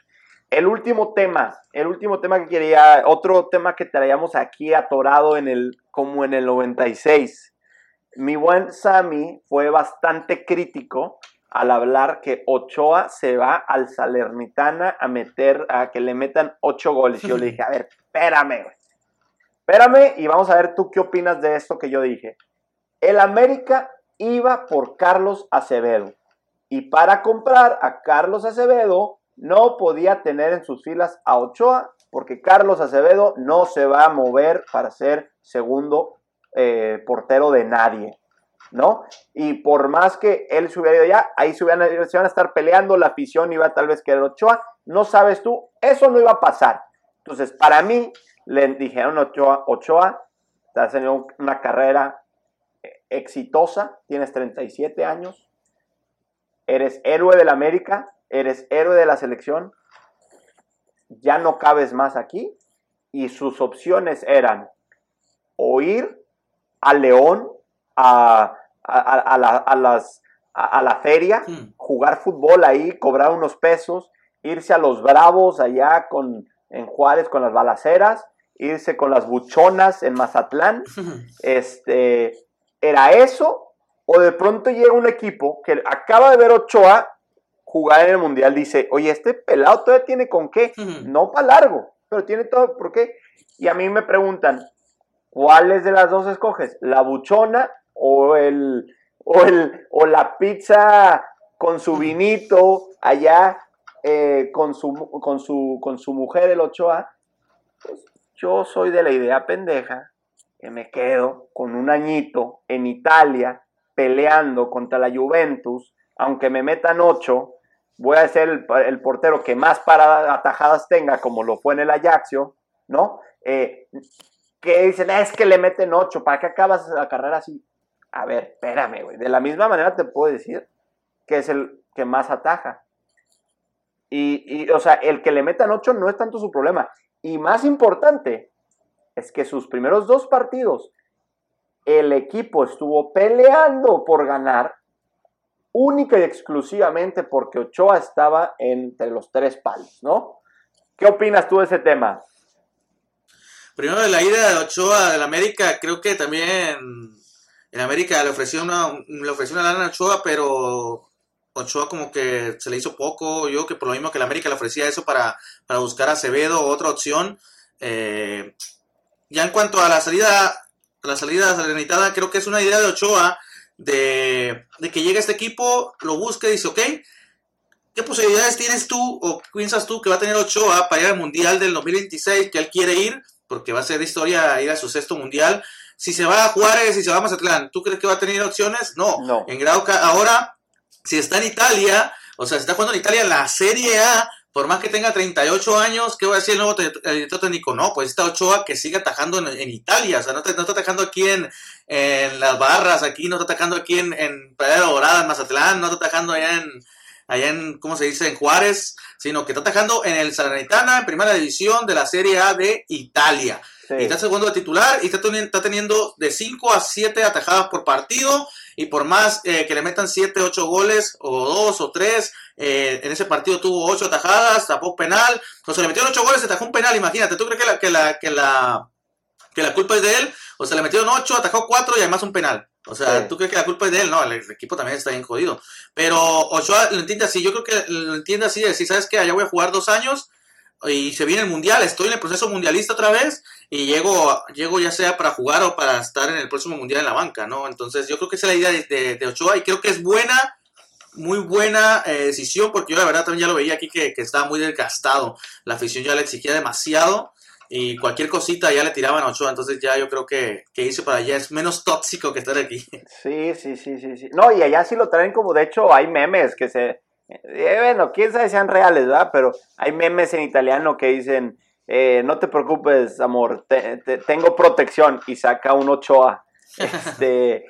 El último tema, el último tema que quería, otro tema que traíamos aquí atorado en el, como en el 96. Mi buen Sammy fue bastante crítico al hablar que Ochoa se va al Salernitana a meter, a que le metan ocho goles. Y yo le dije, a ver, espérame, Espérame y vamos a ver tú qué opinas de esto que yo dije. El América iba por Carlos Acevedo. Y para comprar a Carlos Acevedo, no podía tener en sus filas a Ochoa, porque Carlos Acevedo no se va a mover para ser segundo eh, portero de nadie, ¿no? Y por más que él se hubiera ido ya, ahí se, van a estar peleando, la afición iba tal vez querer Ochoa, no sabes tú, eso no iba a pasar. Entonces, para mí, le dijeron Ochoa, Ochoa, has tenido una carrera eh, exitosa, tienes 37 años, eres héroe del América, eres héroe de la selección, ya no cabes más aquí. Y sus opciones eran o ir a León, a, la, las, a, la, feria, hmm. jugar fútbol ahí, cobrar unos pesos, irse a los Bravos allá con, en Juárez con las balaceras, irse con las buchonas en Mazatlán. Este, era eso o de pronto llega un equipo que acaba de ver Ochoa jugar en el Mundial, dice, oye, este pelado todavía tiene con qué, no para largo, pero tiene todo, ¿por qué? Y a mí me preguntan, ¿cuáles de las dos escoges? ¿La buchona o el, o el, o la pizza con su vinito allá eh, con, su, con, su, con su mujer, el Ochoa? Pues yo soy de la idea pendeja que me quedo con un añito en Italia peleando contra la Juventus, aunque me metan ocho, voy a ser el, portero que más paradas atajadas tenga, como lo fue en el Ajaxio, ¿no? Eh, que dicen, es que le meten ocho, ¿para qué acabas la carrera así? A ver, espérame, güey. De la misma manera te puedo decir que es el que más ataja. Y, y, o sea, el que le metan ocho no es tanto su problema. Y más importante, es que sus primeros dos partidos el equipo estuvo peleando por ganar única y exclusivamente porque Ochoa estaba entre los tres palos, ¿no? ¿Qué opinas tú de ese tema? Primero de la ida de Ochoa del América, creo que también en América le ofreció una, le ofreció una a Ochoa, pero Ochoa como que se le hizo poco. Yo que por lo mismo que el América le ofrecía eso para, para buscar a Acevedo, otra opción. Eh, ya en cuanto a la salida, a la salida salenitada, creo que es una idea de Ochoa de, de que llegue este equipo, lo busque y dice, ok, ¿qué posibilidades tienes tú o piensas tú que va a tener Ochoa para ir al Mundial del 2026 que él quiere ir? Porque va a ser historia ir a su sexto Mundial. Si se va a Juárez y se va a Mazatlán, ¿tú crees que va a tener opciones? No. no. En grado ahora, si está en Italia, o sea, si está jugando en Italia la Serie A, por más que tenga 38 años, ¿qué va a decir el nuevo director técnico? No, pues está Ochoa que sigue atajando en, Italia, o sea, no, está atajando aquí en, en, las barras, aquí, no está atajando aquí en, en Dorada, en Mazatlán, no está atajando allá en, allá en, ¿cómo se dice?, en Juárez, sino que está atajando en el Salernitana, en primera división de la Serie A de Italia. Y está segundo de titular y está, está teniendo de 5 a 7 atajadas por partido y por más eh, que le metan 7, 8 goles o 2 o 3, eh, en ese partido tuvo 8 atajadas, tapó penal, o sea, le metieron 8 goles, se atajó un penal, imagínate, ¿tú crees que la, que la, que la, que la culpa es de él? O sea, le metieron 8, atajó 4 y además un penal. O sea, ¿tú crees que la culpa es de él? No, el, equipo también está bien jodido. Pero Ochoa lo entiende así. Yo creo que lo entiende así de decir, ¿sabes qué? Allá voy a jugar dos años y se viene el mundial. Estoy en el proceso mundialista otra vez y llego, llego ya sea para jugar o para estar en el próximo mundial en la banca, ¿no? Entonces, yo creo que esa es la idea de, Ochoa y creo que es buena muy buena eh, decisión porque yo la verdad también ya lo veía aquí que, que, estaba muy desgastado. La afición ya le exigía demasiado y cualquier cosita ya le tiraban a Ochoa, entonces ya yo creo que, que para allá es menos tóxico que estar aquí. Sí, sí, sí, sí, sí. No, y allá sí lo traen como, de hecho, hay memes que se... Eh, bueno, quién sabe si sean reales, ¿verdad? Pero hay memes en italiano que dicen, eh, no te preocupes, amor, tengo protección y saca un Ochoa. Este,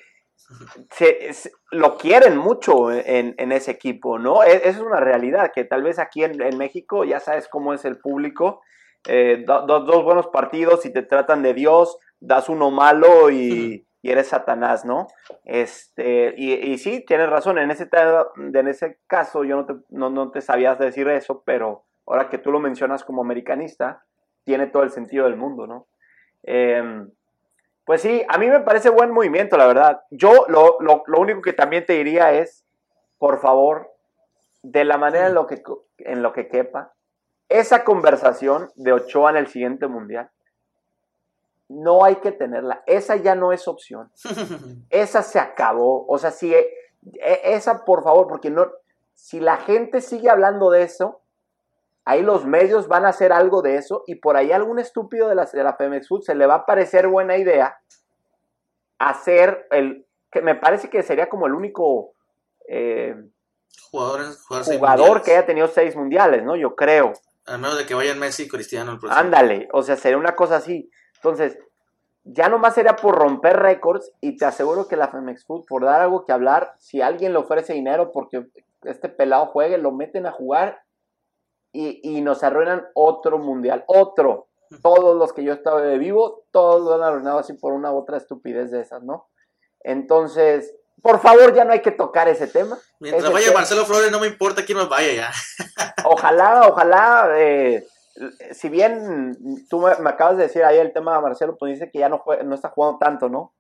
se, lo quieren mucho en, en, ese equipo, ¿no? E, es una realidad, que tal vez aquí en, en México ya sabes cómo es el público eh, dos buenos partidos y te tratan de Dios, das uno malo y, eres Satanás, ¿no? Este, y, y, sí, tienes razón, en ese, en ese caso yo no te, no, te sabías decir eso, pero ahora que tú lo mencionas como americanista, tiene todo el sentido del mundo, ¿no? Em, pues sí, a mí me parece buen movimiento, la verdad. Yo lo, lo, lo, único que también te diría es, por favor, de la manera en lo que, en lo que quepa, esa conversación de Ochoa en el siguiente mundial, no hay que tenerla. Esa ya no es opción. Esa se acabó. O sea, si e, esa, por favor, porque no, si la gente sigue hablando de eso, ahí los medios van a hacer algo de eso y por ahí algún estúpido de la, de la Pemex Food se le va a parecer buena idea hacer el, que me parece que sería como el único eh, jugador que haya tenido seis mundiales, ¿no? Yo creo. A menos de que vayan Messi y Cristiano el próximo. Ándale, o sea, sería una cosa así. Entonces, ya nomás sería por romper récords y te aseguro que la Femex Food, por dar algo que hablar, si alguien le ofrece dinero porque este pelado juegue, lo meten a jugar y, nos arruinan otro mundial, otro. Todos los que yo estaba de vivo, todos lo han arruinado así por una u otra estupidez de esas, ¿no? Entonces, por favor, ya no hay que tocar ese tema. Mientras vaya Marcelo Flores, no me importa quién nos vaya ya. ojalá, ojalá, eh, si bien tú me, acabas de decir ahí el tema de Marcelo, pues dice que ya no, no está jugando tanto, ¿no?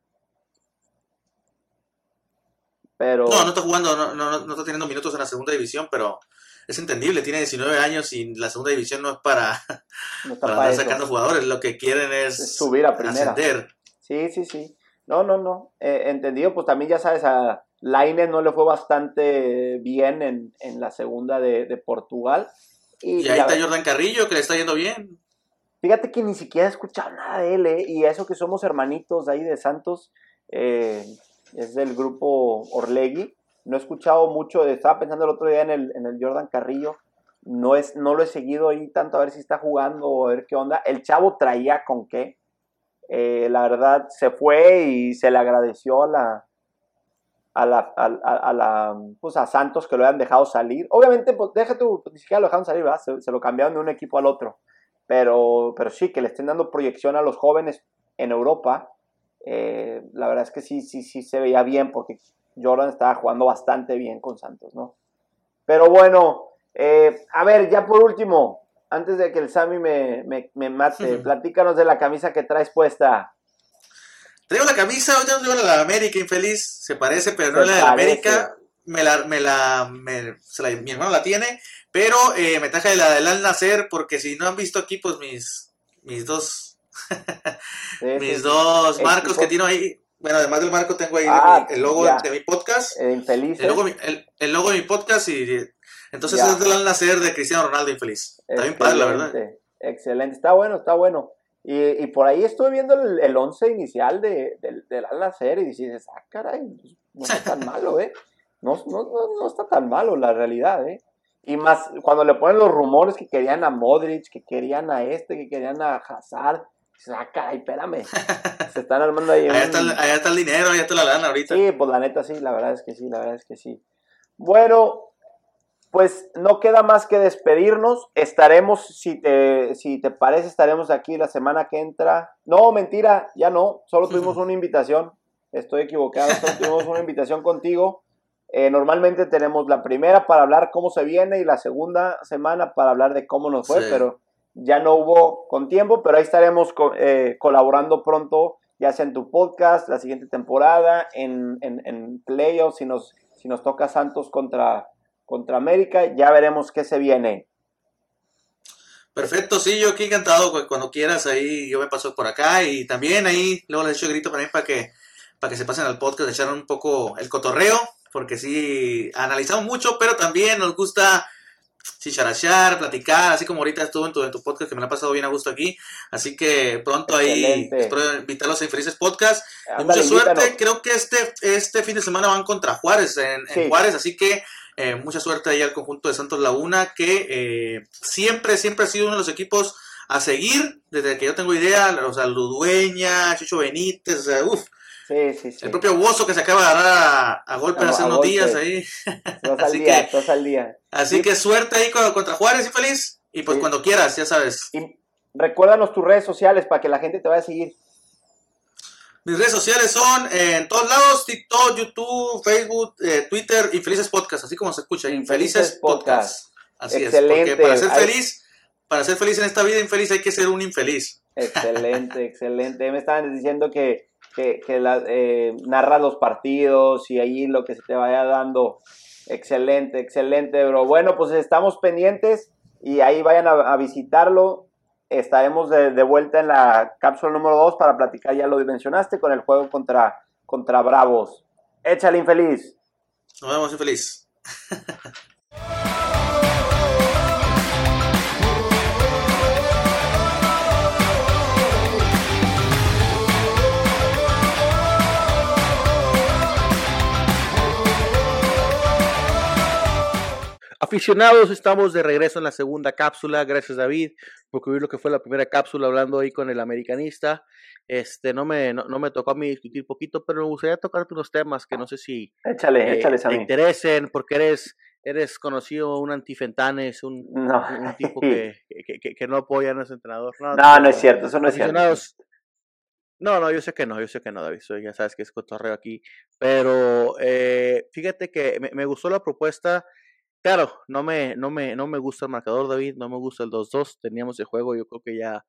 Pero... No, no está jugando, no, no, no, está teniendo minutos en la segunda división, pero es entendible, tiene 19 años y la segunda división no es para, para, andar sacando jugadores, lo que quieren es, subir a primera. Ascender. Sí, sí, sí. No, no, no. Eh, entendido, pues también ya sabes, a Laine no le fue bastante bien en, la segunda de, Portugal. Y, ahí está Jordan Carrillo, que le está yendo bien. Fíjate que ni siquiera he escuchado nada de él, ¿eh? Y eso que somos hermanitos ahí de Santos, eh, es del grupo Orlegui. No he escuchado mucho, estaba pensando el otro día en el, en el Jordan Carrillo. No, es, no lo he seguido ahí tanto a ver si está jugando o a ver qué onda. El chavo traía con qué eh, la verdad se fue y se le agradeció a la, a la, a, la, pues a Santos que lo hayan dejado salir. Obviamente, pues deja tú, ni siquiera lo dejaron salir, Se, lo cambiaron de un equipo al otro. Pero, pero sí, que le estén dando proyección a los jóvenes en Europa. Eh, la verdad es que sí, sí, sí se veía bien porque Jordan estaba jugando bastante bien con Santos, ¿no? Pero bueno, eh, a ver, ya por último, antes de que el Sammy me, me, mate, platícanos de la camisa que traes puesta. Traigo la camisa, hoy no la de la América, infeliz, se parece, pero no es la de la América. Me la, me la, mi hermano la tiene, pero eh, me traje la del Al Nacer, porque si no han visto aquí, pues mis, mis dos, mis dos marcos que tiene ahí, bueno, además del marco tengo ahí ah, el logo de mi podcast. infeliz. El logo, el, logo, de mi podcast y entonces es del nacer de Cristiano Ronaldo infeliz. Está bien padre, la verdad. Excelente, está bueno, está bueno. Y, y por ahí estuve viendo el, el once inicial de, del, nacer y dices, ah, caray, no está tan malo, ¿eh? No, no, no, está tan malo la realidad, ¿eh? Y más cuando le ponen los rumores que querían a Modric, que querían a este, que querían a Hazard, Ah, caray, espérame. Se están armando ahí. allá, está el, allá está el dinero, allá está la lana ahorita. Sí, pues la neta sí, la verdad es que sí, la verdad es que sí. Bueno, pues no queda más que despedirnos. Estaremos, si te, si te parece, estaremos aquí la semana que entra. No, mentira, ya no. Solo tuvimos una invitación. Estoy equivocado, solo tuvimos una invitación contigo. Eh, normalmente tenemos la primera para hablar cómo se viene y la segunda semana para hablar de cómo nos fue, pero ya no hubo con tiempo, pero ahí estaremos eh, colaborando pronto, ya sea en tu podcast, la siguiente temporada, en, en, playoffs, si nos, si nos toca Santos contra, contra América, ya veremos qué se viene. Perfecto, sí, yo aquí encantado, cuando quieras, ahí yo me paso por acá y también ahí luego les echo grito para mí para que, para que se pasen al podcast, echar un poco el cotorreo, porque sí, analizamos mucho, pero también nos gusta chicharachar, platicar, así como ahorita estuvo en tu, en tu podcast que me la ha pasado bien a gusto aquí. Así que pronto ahí espero invitarlos a Infelices Podcast. mucha suerte, creo que este, este fin de semana van contra Juárez, en, Juárez, así que eh, mucha suerte ahí al conjunto de Santos Laguna, que eh, siempre, siempre ha sido uno de los equipos a seguir, desde que yo tengo idea, o sea, Ludueña, Chicho Benítez, o sea, uff, Sí, sí, sí. El propio Bozo que se acaba de agarrar a, golpe hace unos días ahí. Al día, al día. Así que suerte ahí contra Juárez y feliz. Y pues cuando quieras, ya sabes. Y recuérdanos tus redes sociales para que la gente te vaya a seguir. Mis redes sociales son en todos lados, TikTok, YouTube, Facebook, eh, Twitter, Infelices Podcast, así como se escucha, Infelices, Podcast. Así es, porque para ser feliz, para ser feliz en esta vida infeliz hay que ser un infeliz. Excelente, excelente. Me estaban diciendo que que, la, eh, narra los partidos y ahí lo que se te vaya dando. Excelente, excelente, bro. Bueno, pues estamos pendientes y ahí vayan a, visitarlo. Estaremos de, vuelta en la cápsula número 2 para platicar, ya lo mencionaste, con el juego contra, contra Bravos. Échale, infeliz. Nos vemos, infeliz. Aficionados, estamos de regreso en la segunda cápsula. Gracias, David, por cubrir lo que fue la primera cápsula hablando ahí con el americanista. Este, no me, no, me tocó a mí discutir poquito, pero me gustaría tocarte unos temas que no sé si échale, eh, échale, te interesen, porque eres, eres conocido un antifentanes, un, un tipo que, que, que, no apoya a nuestro entrenador. No, no, es cierto, eso no es cierto. No, no, yo sé que no, yo sé que no, David, ya sabes que es cotorreo aquí, pero eh, fíjate que me, me gustó la propuesta Claro, no me, no me, no me gusta el marcador, David, no me gusta el 2-2. Teníamos el juego, yo creo que ya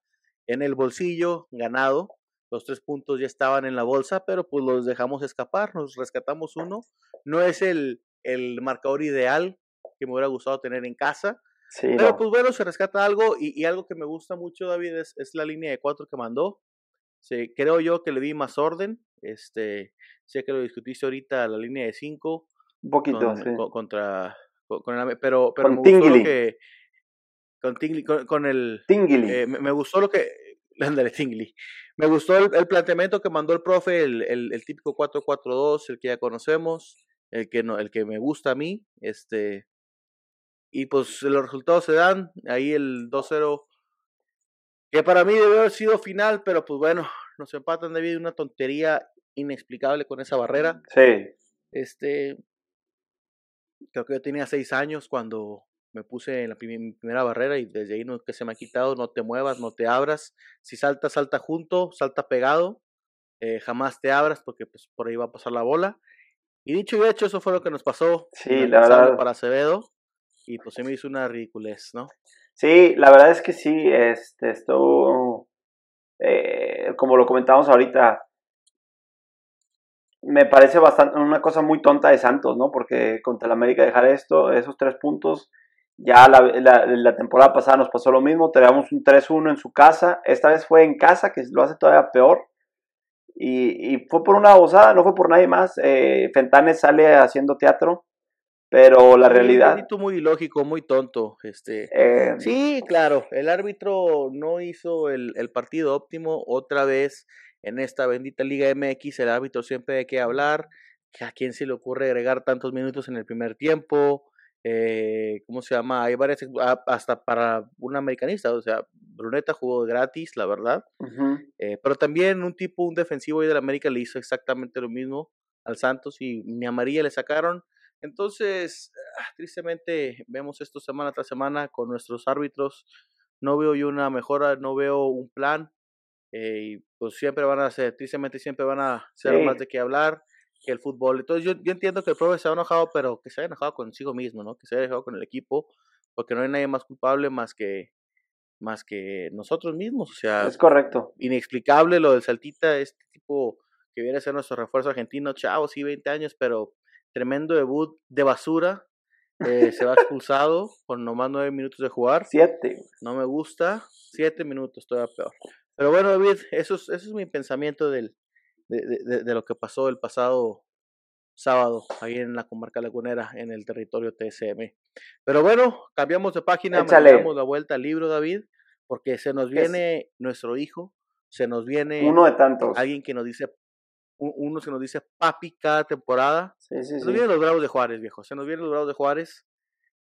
en el bolsillo, ganado. Los tres puntos ya estaban en la bolsa, pero pues los dejamos escapar, nos rescatamos uno. No es el, el marcador ideal que me hubiera gustado tener en casa. pero pues bueno, se rescata algo y, algo que me gusta mucho, David, es, es la línea de cuatro que mandó. Sí, creo yo que le di más orden. Este, sé que lo discutiste ahorita, la línea de cinco. Un poquito, sí. contra con, el, pero, pero me gustó lo que con, Tingly, con, el eh, me, gustó lo que ándale Tingly me gustó el, planteamiento que mandó el profe el, el, el típico 4-4-2 el que ya conocemos el que no el que me gusta a mí este y pues los resultados se dan ahí el 2-0 que para mí debe haber sido final pero pues bueno nos empatan debido a una tontería inexplicable con esa barrera. Sí. Este creo que yo tenía seis años cuando me puse en la primera barrera y desde ahí no que se me ha quitado, no te muevas, no te abras, si salta, salta junto, salta pegado, eh, jamás te abras porque pues por ahí va a pasar la bola Y dicho y hecho, eso fue lo que nos pasó. Sí, la verdad. Para Acevedo. Y pues se me hizo una ridiculez, ¿no? Sí, la verdad es que sí, este, esto, eh, como lo comentábamos ahorita, me parece bastante una cosa muy tonta de Santos, ¿no? Porque contra el América dejar esto, esos tres puntos, ya la, la, temporada pasada nos pasó lo mismo, teníamos un 3-1 en su casa, esta vez fue en casa, que lo hace todavía peor, y, y fue por una abusada, no fue por nadie más. Eh, Fentanes sale haciendo teatro, pero la realidad... Un muy ilógico, muy tonto. Este, eh, sí, claro, el árbitro no hizo el, el partido óptimo otra vez en esta bendita Liga MX, el árbitro siempre hay que hablar, a quién se le ocurre agregar tantos minutos en el primer tiempo, eh, ¿cómo se llama? Hay varias, hasta para un americanista, o sea, Bruneta jugó gratis, la verdad, eh, pero también un tipo, un defensivo ahí del América le hizo exactamente lo mismo al Santos y ni amarilla le sacaron. Entonces, ah, tristemente vemos esto semana tras semana con nuestros árbitros. No veo yo una mejora, no veo un plan. Eh, pues siempre van a ser, tristemente siempre van a ser más de qué hablar que el fútbol. Entonces yo, yo entiendo que el profe se ha enojado, pero que se haya enojado consigo mismo, ¿no? Que se haya enojado con el equipo, porque no hay nadie más culpable más que más que nosotros mismos, o sea, es correcto. Inexplicable lo del Saltita, este tipo que viene a ser nuestro refuerzo argentino, chao, sí, 20 años, pero tremendo debut de basura, eh, se va expulsado con nomás 9 minutos de jugar. Siete. No me gusta, 7 minutos, todavía peor. Pero bueno, David, eso es, eso es mi pensamiento del, de, de, lo que pasó el pasado sábado ahí en la comarca lagunera, en el territorio TSM. Pero bueno, cambiamos de página, damos la vuelta al libro, David, porque se nos viene nuestro hijo, se nos viene uno de tantos. Alguien que nos dice, uno se nos dice papi cada temporada. Sí, se nos vienen los Bravos de Juárez, viejo. Se nos vienen los Bravos de Juárez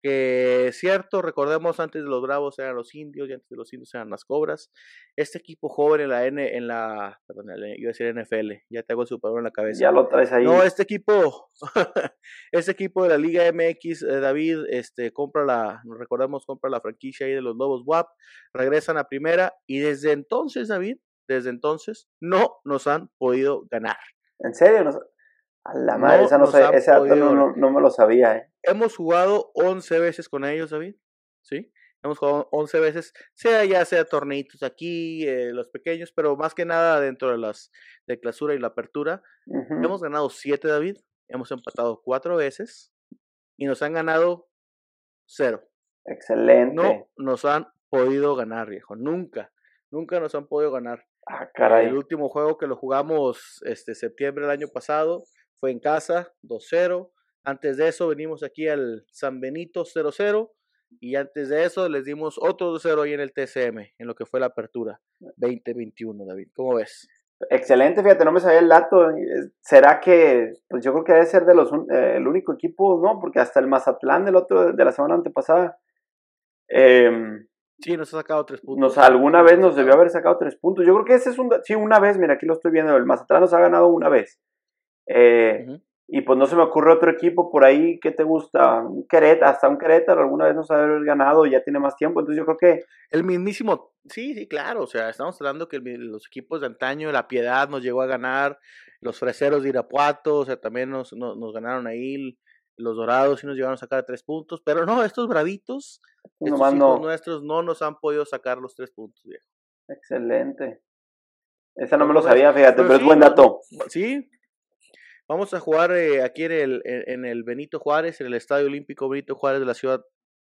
que cierto, recordemos antes de los Bravos eran los indios y antes de los indios eran las cobras. Este equipo joven en la N, en la, perdón, iba a decir NFL, ya te hago el super en la cabeza. Ya lo traes ahí. No, este equipo, este equipo de la Liga MX, eh, David, este, compra la, recordemos, compra la franquicia ahí de los Lobos WAP, regresan a primera y desde entonces, David, desde entonces, no nos han podido ganar. ¿En serio? A la madre, esa no, ese dato no, no, me lo sabía, ¿eh? Hemos jugado 11 veces con ellos, David, ¿sí? Hemos jugado 11 veces, sea ya sea torneitos aquí, eh, los pequeños, pero más que nada dentro de las de clausura y la apertura. Hemos ganado 7, David, hemos empatado 4 veces y nos han ganado 0. Excelente. No nos han podido ganar, viejo, nunca, nunca nos han podido ganar. Ah, caray. El último juego que lo jugamos este septiembre del año pasado, fue en casa, 2-0. Antes de eso venimos aquí al San Benito 0-0 y antes de eso les dimos otro 2-0 ahí en el TCM, en lo que fue la apertura 2021, David. ¿Cómo ves? Excelente, fíjate, no me sabía el dato. ¿Será que, pues yo creo que debe ser de los eh, el único equipo, ¿no? Porque hasta el Mazatlán del otro, de la semana antepasada. Eh, sí, nos ha sacado tres puntos. Nos, alguna vez nos debió haber sacado tres puntos. Yo creo que ese es un. Sí, una vez, mira, aquí lo estoy viendo. El Mazatlán nos ha ganado una vez. Eh, y pues no se me ocurre otro equipo por ahí que te gusta, un Querétaro, hasta un Querétaro alguna vez nos ha haber ganado y ya tiene más tiempo, entonces yo creo que... El mismísimo, sí, sí, claro, o sea, estamos hablando que los equipos de antaño, La Piedad nos llegó a ganar, los Freseros de Irapuato, o sea, también nos, nos, ganaron ahí, los Dorados sí nos llegaron a sacar tres puntos, pero no, estos bravitos, estos no. nuestros no nos han podido sacar los tres puntos, viejo. Excelente. Esa no me lo sabía, fíjate, pero, es buen dato. Sí, Vamos a jugar eh, aquí en el, en el Benito Juárez, en el Estadio Olímpico Benito Juárez de la ciudad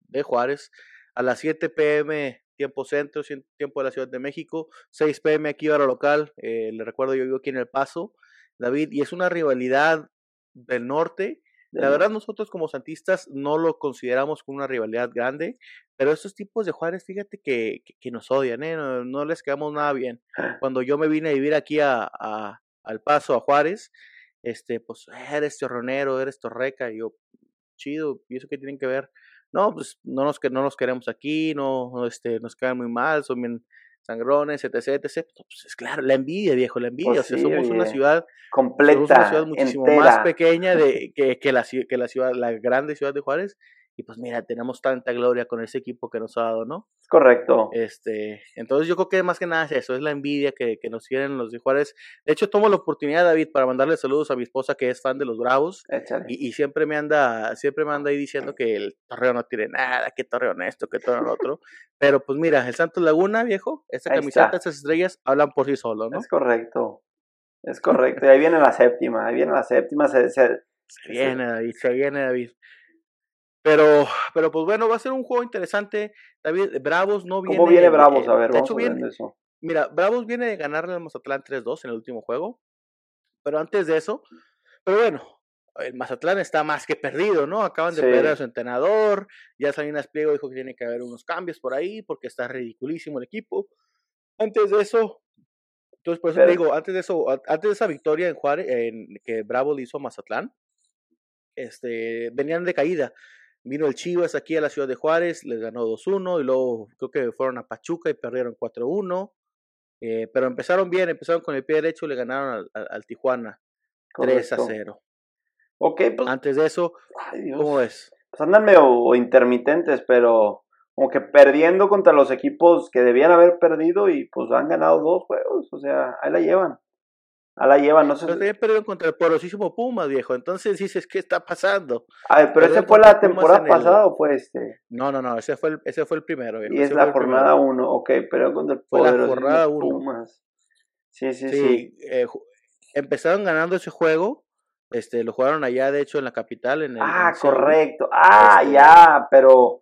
de Juárez, a las 7 pm tiempo centro, tiempo de la Ciudad de México, 6 pm aquí hora local, eh, le recuerdo yo vivo aquí en El Paso, David, y es una rivalidad del norte. La verdad nosotros como santistas no lo consideramos como una rivalidad grande, pero estos tipos de Juárez, fíjate que, que, nos odian, ¿eh? no, les quedamos nada bien. Cuando yo me vine a vivir aquí a, a, al Paso, a Juárez, este, pues, eres chorronero, eres torreca, y yo, chido, ¿y eso qué tienen que ver? No, pues, no nos, no nos queremos aquí, no, este, nos quedan muy mal, son bien sangrones, etc, etc. Pues es claro, la envidia, viejo, la envidia. Pues o sea, somos una ciudad completa, somos una ciudad muchísimo más pequeña de, que, que, la, que la ciudad, la grande ciudad de Juárez, y pues mira, tenemos tanta gloria con ese equipo que nos ha dado, ¿no? Es correcto. Este, entonces yo creo que más que nada es eso, es la envidia que, que nos tienen los de Juárez. De hecho, tomo la oportunidad, David, para mandarle saludos a mi esposa que es fan de los Bravos. Y, y, siempre me anda, siempre me anda ahí diciendo que el torreo no tiene nada, que torreo esto, que torreo otro. Pero pues mira, el Santos Laguna, viejo, esta camiseta, estas estrellas hablan por sí solo, ¿no? Es correcto. Es correcto. Y ahí viene la séptima, ahí viene la séptima, se, se viene, David, se viene, David. Pero, pero pues bueno, va a ser un juego interesante. David, Bravos no viene. ¿Cómo viene Bravos? A ver, de hecho, viene, eso. Mira, Bravos viene de ganarle al Mazatlán 3-2 en el último juego. Pero antes de eso, pero bueno, el Mazatlán está más que perdido, ¿no? Acaban de perder a su entrenador. Ya Salinas Pliego dijo que tiene que haber unos cambios por ahí porque está ridiculísimo el equipo. Antes de eso, entonces por eso te digo, antes de eso, antes de esa victoria en Juárez, en, que Bravo le hizo a Mazatlán, este, venían de caída. Vino el Chivas aquí a la ciudad de Juárez, les ganó 2-1 y luego creo que fueron a Pachuca y perdieron 4-1. Eh, pero empezaron bien, empezaron con el pie derecho y le ganaron al, Tijuana 3-0. Ok, pues. Antes de eso, ¿cómo es? Pues andan medio intermitentes, pero como que perdiendo contra los equipos que debían haber perdido y pues han ganado dos juegos, o sea, ahí la llevan. A la lleva, no sé. Pero también perdieron contra el porosísimo Puma, viejo. Entonces dices, ¿qué está pasando? A ver, pero ese fue la temporada pasada o fue este? No, no, no, ese fue el, ese fue el primero. Y es la jornada 1, ok, pero contra el Fue la jornada 1. Sí, sí, sí. Eh, empezaron ganando ese juego. Este, lo jugaron allá, de hecho, en la capital. En el, ah, correcto. Ah, este ya, pero.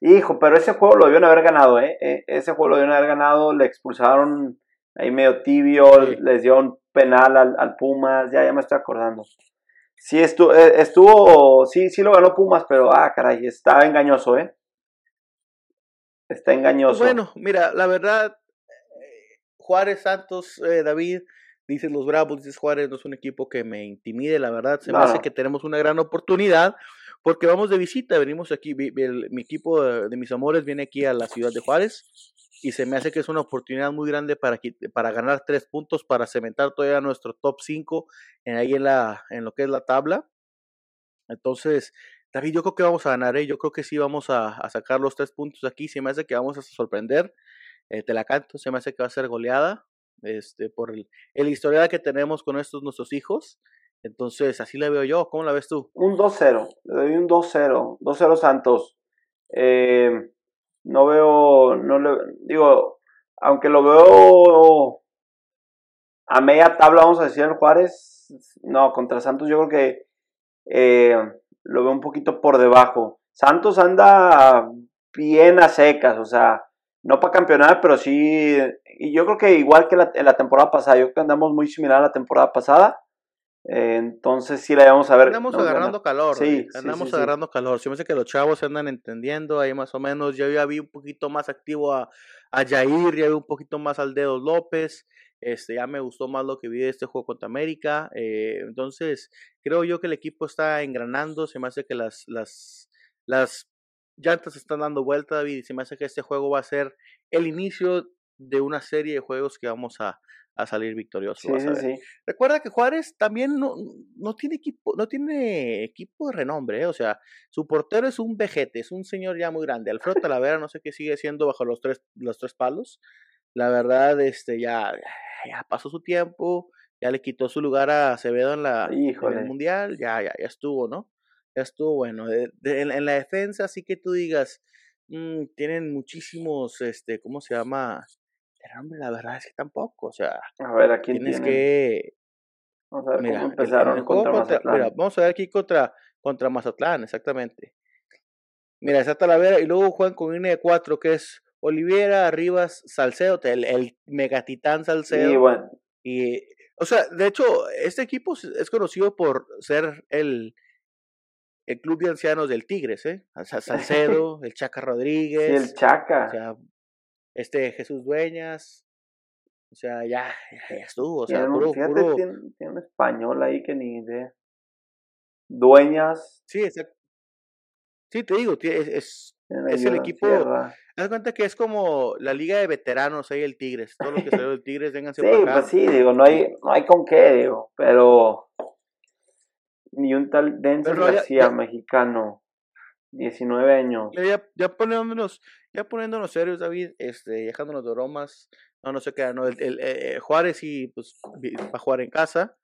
Hijo, pero ese juego lo debieron haber ganado, ¿eh? E, ese juego lo debieron haber ganado. Le expulsaron ahí medio tibio, les dio un penal al, al, Pumas, ya, ya me estoy acordando. Sí, estuvo, eh, estuvo, sí, sí lo ganó Pumas, pero, ah, caray, está engañoso, ¿eh? Está engañoso. Bueno, mira, la verdad, Juárez, Santos, eh, David, dicen los Bravos, dices Juárez, no es un equipo que me intimide, la verdad, se me hace que tenemos una gran oportunidad, porque vamos de visita, venimos aquí, mi equipo de mis amores viene aquí a la ciudad de Juárez, y se me hace que es una oportunidad muy grande para, para ganar tres puntos, para cementar todavía nuestro top 5 en, ahí en, la, en lo que es la tabla. Entonces, David, yo creo que vamos a ganar, ¿eh? yo creo que sí vamos a, sacar los tres puntos aquí, se me hace que vamos a sorprender, eh, te la canto, se me hace que va a ser goleada, este, por el, el historial que tenemos con estos nuestros hijos. Entonces, así la veo yo. ¿Cómo la ves tú? Un 2-0. Le doy un 2-0. 2-0 Santos. Eh, no veo, no le, digo, aunque lo veo a media tabla, vamos a decir, el Juárez, no, contra Santos yo creo que eh, lo veo un poquito por debajo. Santos anda bien a secas, o sea, no para campeonar, pero sí, y yo creo que igual que la, en la temporada pasada, yo creo que andamos muy similar a la temporada pasada, entonces sí la vamos a ver. Andamos agarrando calor. Sí, andamos agarrando calor. Si me hace que los chavos se andan entendiendo ahí más o menos. Yo ya vi un poquito más activo a, a Jair, ya vi un poquito más al Dedo López. Este, ya me gustó más lo que vi de este juego contra América. Eh, entonces, creo yo que el equipo está engranando. Se me hace que las, las, las llantas están dando vuelta, David. Y se me hace que este juego va a ser el inicio de una serie de juegos que vamos a, a salir victorioso. Recuerda que Juárez también no, no, tiene equipo, no tiene equipo de renombre, ¿eh? o sea, su portero es un vejete, es un señor ya muy grande. Alfredo Talavera no sé qué sigue siendo bajo los tres, los tres palos. La verdad, este ya, ya pasó su tiempo, ya le quitó su lugar a Acevedo en la el mundial, ya, ya, ya estuvo, ¿no? Ya estuvo bueno. en, la defensa, así que tú digas, mm, tienen muchísimos, este, ¿cómo se llama? Pero hombre, la verdad es que tampoco, o sea, a ver, aquí tienes que Vamos a ver mira, cómo empezaron contra, Mazatlán. Mira, vamos a ver aquí contra, contra Mazatlán, exactamente. Mira, está Talavera y luego juegan con línea de cuatro, que es Oliviera, Rivas, Salcedo, el, el megatitán Salcedo. Y bueno. Y, o sea, de hecho, este equipo es conocido por ser el, el club de ancianos del Tigres, ¿eh? Salcedo, el Chaca Rodríguez. Sí, el Chaca. O sea, este Jesús Dueñas, o sea, ya, ya, estuvo, o sea, tiene, puro, fíjate, Tiene, tiene, un español ahí que ni idea. Dueñas. Sí, exacto. Sí, te digo, es, es, es el equipo. Haz cuenta que es como la liga de veteranos ahí el Tigres. Todo lo que salió del Tigres, vénganse sí, pues sí, digo, no hay, no hay con qué, digo, pero ni un tal Denzel García mexicano. 19 años. Ya, ya, poniéndonos, ya poniéndonos serios, David, este, dejándonos de bromas, no, no sé qué, no, el, el, eh, Juárez sí, pues, va a jugar en casa,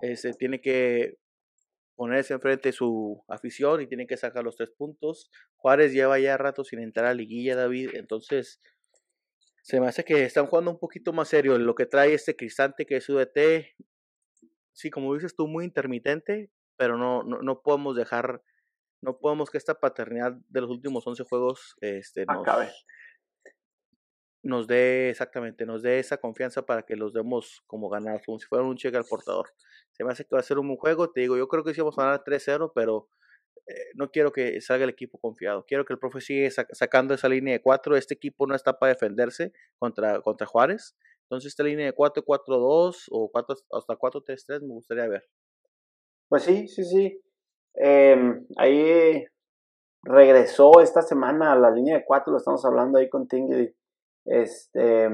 este, tiene que ponerse enfrente su afición y tiene que sacar los tres puntos. Juárez lleva ya rato sin entrar a liguilla, David, entonces se me hace que están jugando un poquito más serio. Lo que trae este Cristante que es UDT, sí, como dices tú, muy intermitente, pero no, no, no podemos dejar, no podemos que esta paternidad de los últimos 11 juegos este, nos, Acabe. nos dé exactamente, nos dé esa confianza para que los demos como ganar, como si fuera un cheque al portador. Se me hace que va a ser un buen juego, te digo, yo creo que sí vamos a ganar 3-0, pero eh, no quiero que salga el equipo confiado. Quiero que el profe siga sacando esa línea de 4. Este equipo no está para defenderse contra, contra Juárez. Entonces, esta línea de 4-4-2 o 4, hasta 4-3-3 me gustaría ver. Pues sí, sí, sí. Em, ahí regresó esta semana a la línea de 4, lo estamos hablando ahí con Tingy. Este,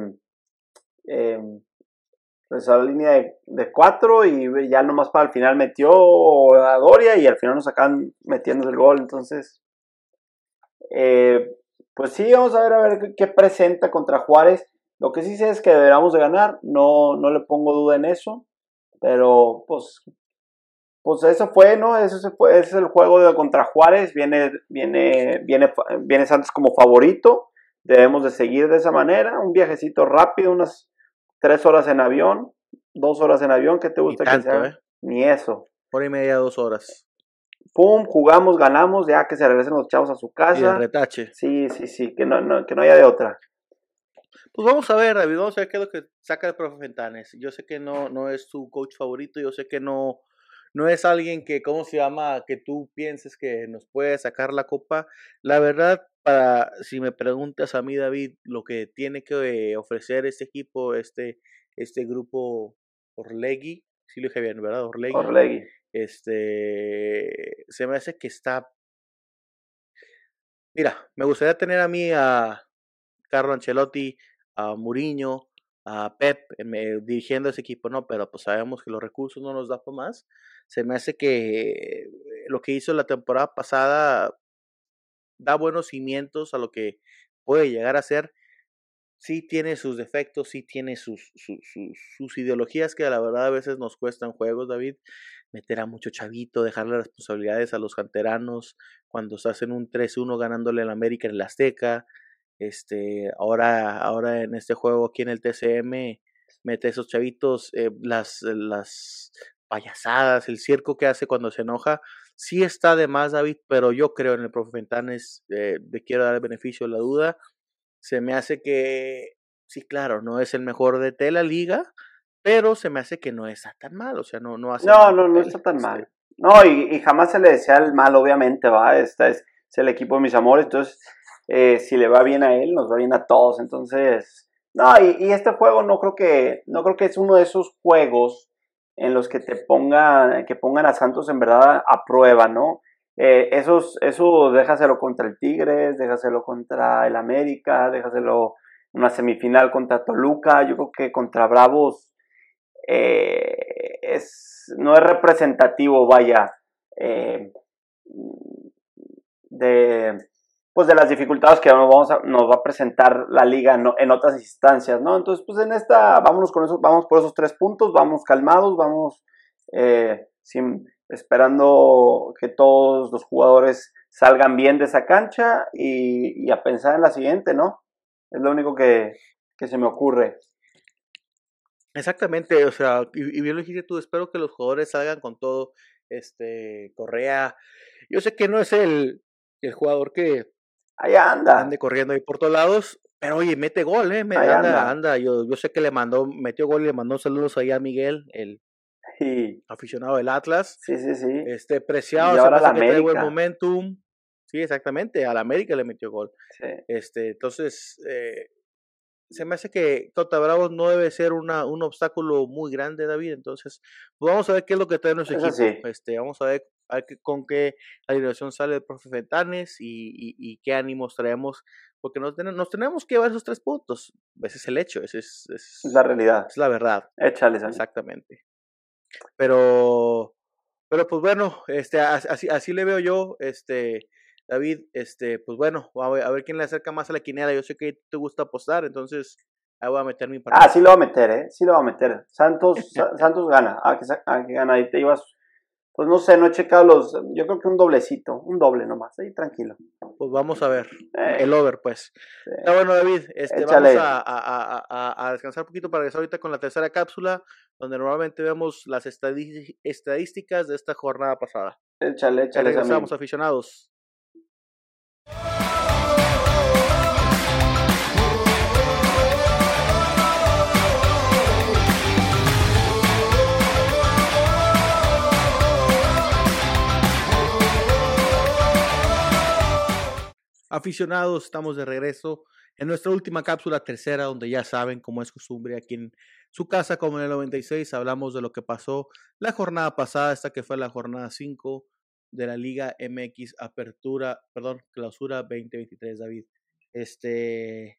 eh, pues a la línea de, de, cuatro y ya nomás para el final metió a Doria y al final nos acaban metiendo el gol. Entonces, eh, pues sí, vamos a ver a ver qué, presenta contra Juárez. Lo que sí sé es que deberíamos de ganar, no, no le pongo duda en eso, pero pues, pues eso fue, ¿no? Eso fue, ese es el juego de contra Juárez, viene, viene, viene, viene Santos como favorito, debemos de seguir de esa manera, un viajecito rápido, unas tres horas en avión, dos horas en avión, ¿qué te gusta que sea? Eh? Ni eso. Hora y media, dos horas. Pum, jugamos, ganamos, ya que se regresen los chavos a su casa. Y el retache. Sí, sí, sí, que no, que no haya de otra. Pues vamos a ver, David, vamos a ver qué es lo que saca el profe Fentanes. Yo sé que no, no es tu coach favorito, yo sé que no, no es alguien que, ¿cómo se llama? Que tú pienses que nos puede sacar la copa. La verdad, para, si me preguntas a mí, David, lo que tiene que ofrecer este equipo, este, este grupo Orlegui, sí lo dije bien, ¿verdad? Orlegui. Orlegui. Este, se me hace que está... Mira, me gustaría tener a mí a Carlo Ancelotti, a Muriño, a Pep dirigiendo ese equipo, no, pero pues sabemos que los recursos no nos da para más. Se me hace que lo que hizo la temporada pasada da buenos cimientos a lo que puede llegar a ser. Sí tiene sus defectos, sí tiene sus, sus, ideologías que la verdad a veces nos cuestan juegos, David. Meter a mucho chavito, dejarle responsabilidades a los canteranos cuando estás en un 3-1 ganándole al América en el Azteca. Este, ahora, ahora en este juego aquí en el TCM, mete esos chavitos, eh, las, las payasadas, el circo que hace cuando se enoja, sí está de más, David, pero yo creo en el profe Fentanes, eh, le quiero dar el beneficio de la duda. Se me hace que, sí, claro, no es el mejor de de la liga, pero se me hace que no está tan mal, o sea, no, no hace No, no, no está tan mal. Este no, y, jamás se le desea el mal, obviamente, va, este es, el equipo de mis amores, entonces, eh, si le va bien a él, nos va bien a todos, entonces, no, y, este juego no creo que, no creo que es uno de esos juegos en los que te pongan, que pongan a Santos en verdad a prueba, ¿no? Eh, esos, eso déjaselo contra el Tigres, déjaselo contra el América, déjaselo una semifinal contra Toluca, yo creo que contra Bravos eh, es, no es representativo, vaya, de, pues de las dificultades que nos, vamos nos va a presentar la liga en otras instancias, ¿no? Entonces, pues en esta, vámonos con eso, vamos por esos tres puntos, vamos calmados, vamos eh, sin, esperando que todos los jugadores salgan bien de esa cancha y, a pensar en la siguiente, ¿no? Es lo único que, que se me ocurre. Exactamente, o sea, y, bien lo dijiste tú, espero que los jugadores salgan con todo, este, Correa, yo sé que no es el, el jugador que Ahí anda. Ande corriendo ahí por todos lados. Pero oye, mete gol, ¿eh? Me, anda, anda, Yo, yo sé que le mandó, metió gol y le mandó saludos ahí a Miguel, el aficionado del Atlas. Sí, sí, sí. Este, preciado, y ahora la América. buen momentum. Sí, exactamente, al América le metió gol. Sí. Este, entonces, eh, se me hace que Tota Bravos no debe ser una, un obstáculo muy grande, David. Entonces, pues vamos a ver qué es lo que trae nuestro equipo. Este, vamos a ver, con qué alineación sale el profe Fentanes y, qué ánimos traemos, porque nos, nos, tenemos que llevar esos tres puntos. Ese es el hecho, ese es, es, la realidad. Es la verdad. Échale, Exactamente. Pero, pero pues bueno, este, así, así le veo yo, este, David, este, pues bueno, a ver, a ver quién le acerca más a la quiniela. Yo sé que te gusta apostar, entonces ahí voy a meter mi partido. Ah, sí lo va a meter, ¿eh? Sí lo va a meter. Santos, Santos gana. Ah, que, ah, que gana. Ahí te ibas pues no sé, no he checado los. Yo creo que un doblecito, un doble nomás, ahí tranquilo. Pues vamos a ver. Eh. el over, pues. Está bueno, David. Este, vamos a, descansar un poquito para regresar ahorita con la tercera cápsula, donde normalmente vemos las estadísticas de esta jornada pasada. Échale, échale. Regresamos, aficionados. Aficionados, estamos de regreso en nuestra última cápsula tercera, donde ya saben, como es costumbre aquí en su casa, como en el 96, hablamos de lo que pasó la jornada pasada, esta que fue la jornada 5 de la Liga MX Apertura, perdón, Clausura 2023, David. Este,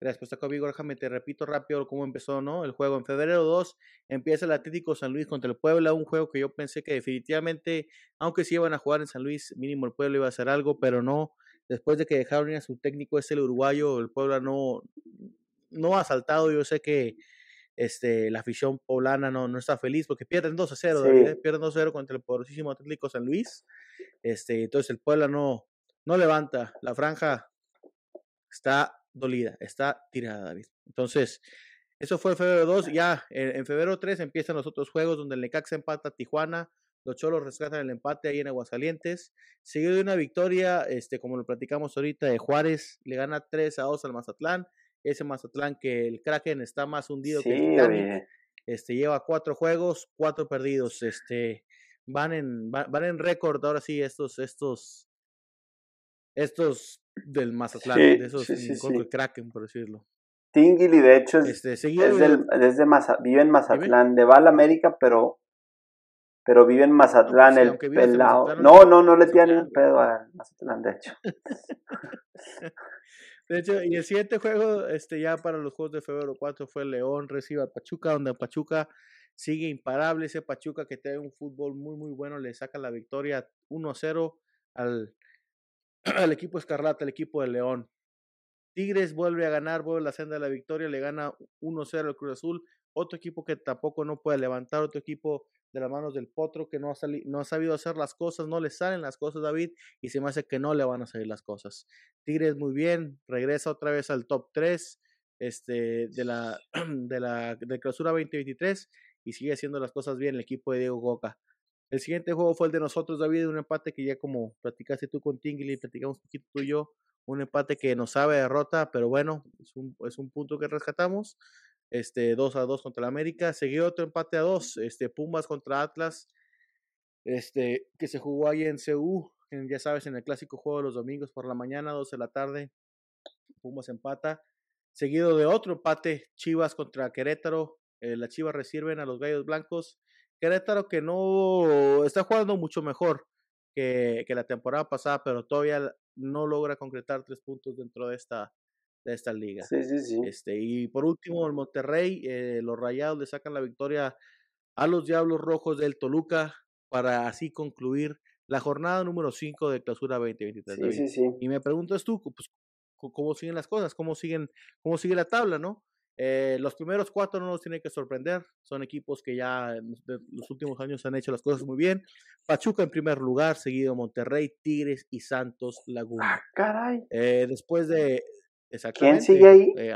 gracias por conmigo, déjame te repito rápido cómo empezó, ¿no? El juego en febrero 2 empieza el Atlético San Luis contra el Puebla, un juego que yo pensé que definitivamente, aunque sí iban a jugar en San Luis, mínimo el Puebla iba a hacer algo, pero no después de que dejaron ir a su técnico, es el uruguayo, el Puebla no, no ha saltado. Yo sé que este, la afición poblana no, no está feliz porque pierden 2 a 0, ¿eh? pierden 2 a 0 contra el poderosísimo Atlético San Luis. Este, entonces el Puebla no, no levanta, la franja está dolida, está tirada, David. Entonces, eso fue en febrero 2, ya en, en, febrero 3 empiezan los otros juegos donde el Necaxa empata a Tijuana, los Cholos rescatan el empate ahí en Aguascalientes. Seguido de una victoria, este, como lo platicamos ahorita, de Juárez, le gana 3 a 2 al Mazatlán. Ese Mazatlán que el Kraken está más hundido que el Titanic. Este, lleva cuatro juegos, cuatro perdidos. Este, van en, van, en récord ahora sí estos, estos, estos del Mazatlán, de esos el Kraken, por decirlo. Tingili, de hecho, es, este, del, vive en Mazatlán, de Val América, pero pero vive en Mazatlán, el pelado. no, no, no le tiene un pedo a Mazatlán, de hecho. de hecho, y el siguiente juego, este ya para los juegos de febrero 4 fue León recibe a Pachuca, donde Pachuca sigue imparable. Ese Pachuca que tiene un fútbol muy, muy bueno, le saca la victoria 1-0 al, al equipo Escarlata, el equipo de León. Tigres vuelve a ganar, vuelve a la senda de la victoria, le gana 1-0 al Cruz Azul. Otro equipo que tampoco no puede levantar, otro equipo de las manos del potro que no ha, no ha sabido hacer las cosas, no le salen las cosas, David, y se me hace que no le van a salir las cosas. Tigres muy bien, regresa otra vez al top 3 este, de la, de la de clausura 2023 y sigue haciendo las cosas bien el equipo de Diego Goca. El siguiente juego fue el de nosotros, David, un empate que ya como platicaste tú con Tingley, platicamos un poquito tú y yo, un empate que nos sabe derrota, pero bueno, es un, es un punto que rescatamos este 2 a 2 contra el América, seguido otro empate a 2, este Pumas contra Atlas, este que se jugó ahí en CU, ya sabes, en el clásico juego de los domingos por la mañana, 12 de la tarde, Pumas empata, seguido de otro empate, Chivas contra Querétaro, eh, las Chivas reciben a los Gallos Blancos, Querétaro que no está jugando mucho mejor que, que la temporada pasada, pero todavía no logra concretar tres puntos dentro de esta de esta liga. Sí, sí, sí. Este, y por último, el Monterrey, eh, los Rayados le sacan la victoria a los Diablos Rojos del Toluca para así concluir la jornada número 5 de clausura 2023. Sí, sí, sí. Y me preguntas tú, pues, ¿cómo siguen las cosas? ¿Cómo, siguen, cómo sigue la tabla, no? Eh, los primeros cuatro no nos tienen que sorprender, son equipos que ya en los últimos años han hecho las cosas muy bien. Pachuca en primer lugar, seguido Monterrey, Tigres y Santos Laguna. Ah, caray. Eh, después de, ¿Quién sigue ahí? Eh,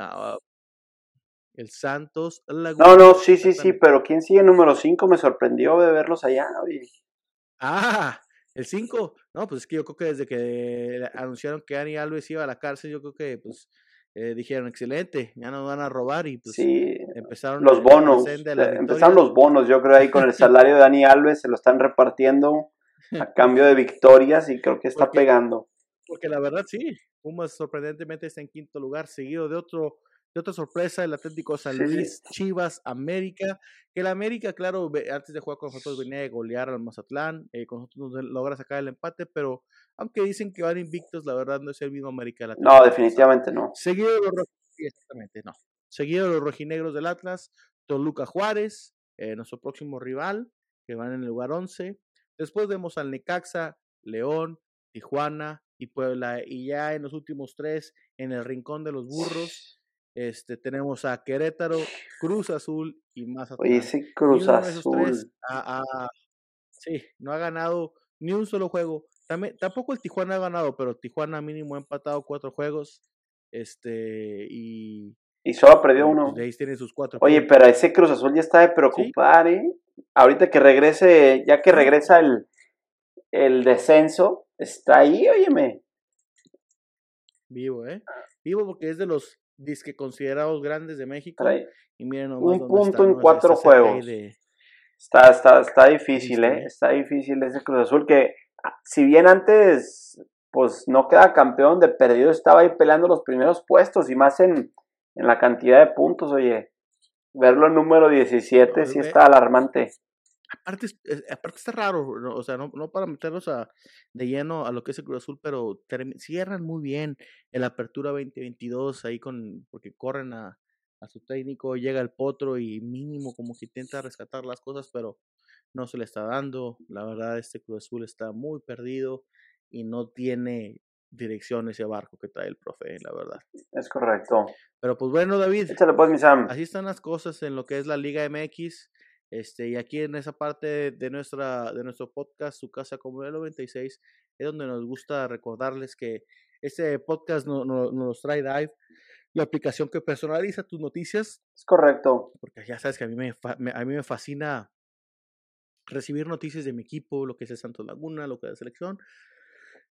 el Santos No, no, sí, sí, sí, pero ¿quién sigue número 5? Me sorprendió de verlos allá. Ah, el 5. No, pues es que yo creo que desde que anunciaron que Ani Alves iba a la cárcel, yo creo que pues eh, dijeron excelente, ya nos van a robar y pues sí, empezaron los bonos. empezaron los bonos, yo creo ahí con el salario de Dani Alves se lo están repartiendo a cambio de victorias y creo que está pegando. Porque la verdad sí, Pumas sorprendentemente está en quinto lugar, seguido de otro de otra sorpresa, el Atlético San Luis, Chivas, América, que el América, claro, antes de jugar con nosotros venía de golear al Mazatlán, eh, con nosotros logra sacar el empate, pero aunque dicen que van invictos, la verdad no es el mismo América del No, definitivamente no. Seguido de los, exactamente, no. Seguido de los rojinegros del Atlas, Toluca Juárez, eh, nuestro próximo rival, que van en el lugar 11. Después vemos al Necaxa, León, Tijuana, y Puebla. Y ya en los últimos tres, en el rincón de los burros, este, tenemos a Querétaro, Cruz Azul y Mazatlán. Oye, sí, Cruz Azul. sí, no ha ganado ni un solo juego. También, tampoco el Tijuana ha ganado, pero Tijuana mínimo ha empatado cuatro juegos. Este, y. Y solo ha perdido uno. Pues, ahí tiene sus cuatro. Oye, pero ese Cruz Azul ya está de preocupar, ¿eh? Ahorita que regrese, ya que regresa el, el descenso, está ahí, óyeme. Vivo, ¿eh? Vivo porque es de los disque considerados grandes de México. y miren un punto en cuatro juegos. Está, está, está difícil, ¿eh? Está difícil ese Cruz Azul que, ah, si bien antes, pues no queda campeón de perdido, estaba ahí peleando los primeros puestos y más en, en la cantidad de puntos, oye. Verlo en número 17 sí está alarmante aparte, aparte está raro, o sea, no, no para meterlos a, de lleno a lo que es el Cruz Azul, pero cierran muy bien el Apertura 2022 ahí con, porque corren a, a su técnico, llega el potro y mínimo como que intenta rescatar las cosas, pero no se le está dando. La verdad, este Cruz Azul está muy perdido y no tiene dirección ese barco que trae el profe, la verdad. Es correcto. Pero pues bueno, David. Échale pues, mi Sam. Así están las cosas en lo que es la Liga MX. Este, y aquí en esa parte de, nuestra, de nuestro podcast, Su Casa como el 96, es donde nos gusta recordarles que este podcast no, nos trae Dive, la aplicación que personaliza tus noticias. Es correcto. Porque ya sabes que a mí me, a mí me fascina recibir noticias de mi equipo, lo que es el Santos Laguna, lo que es la selección,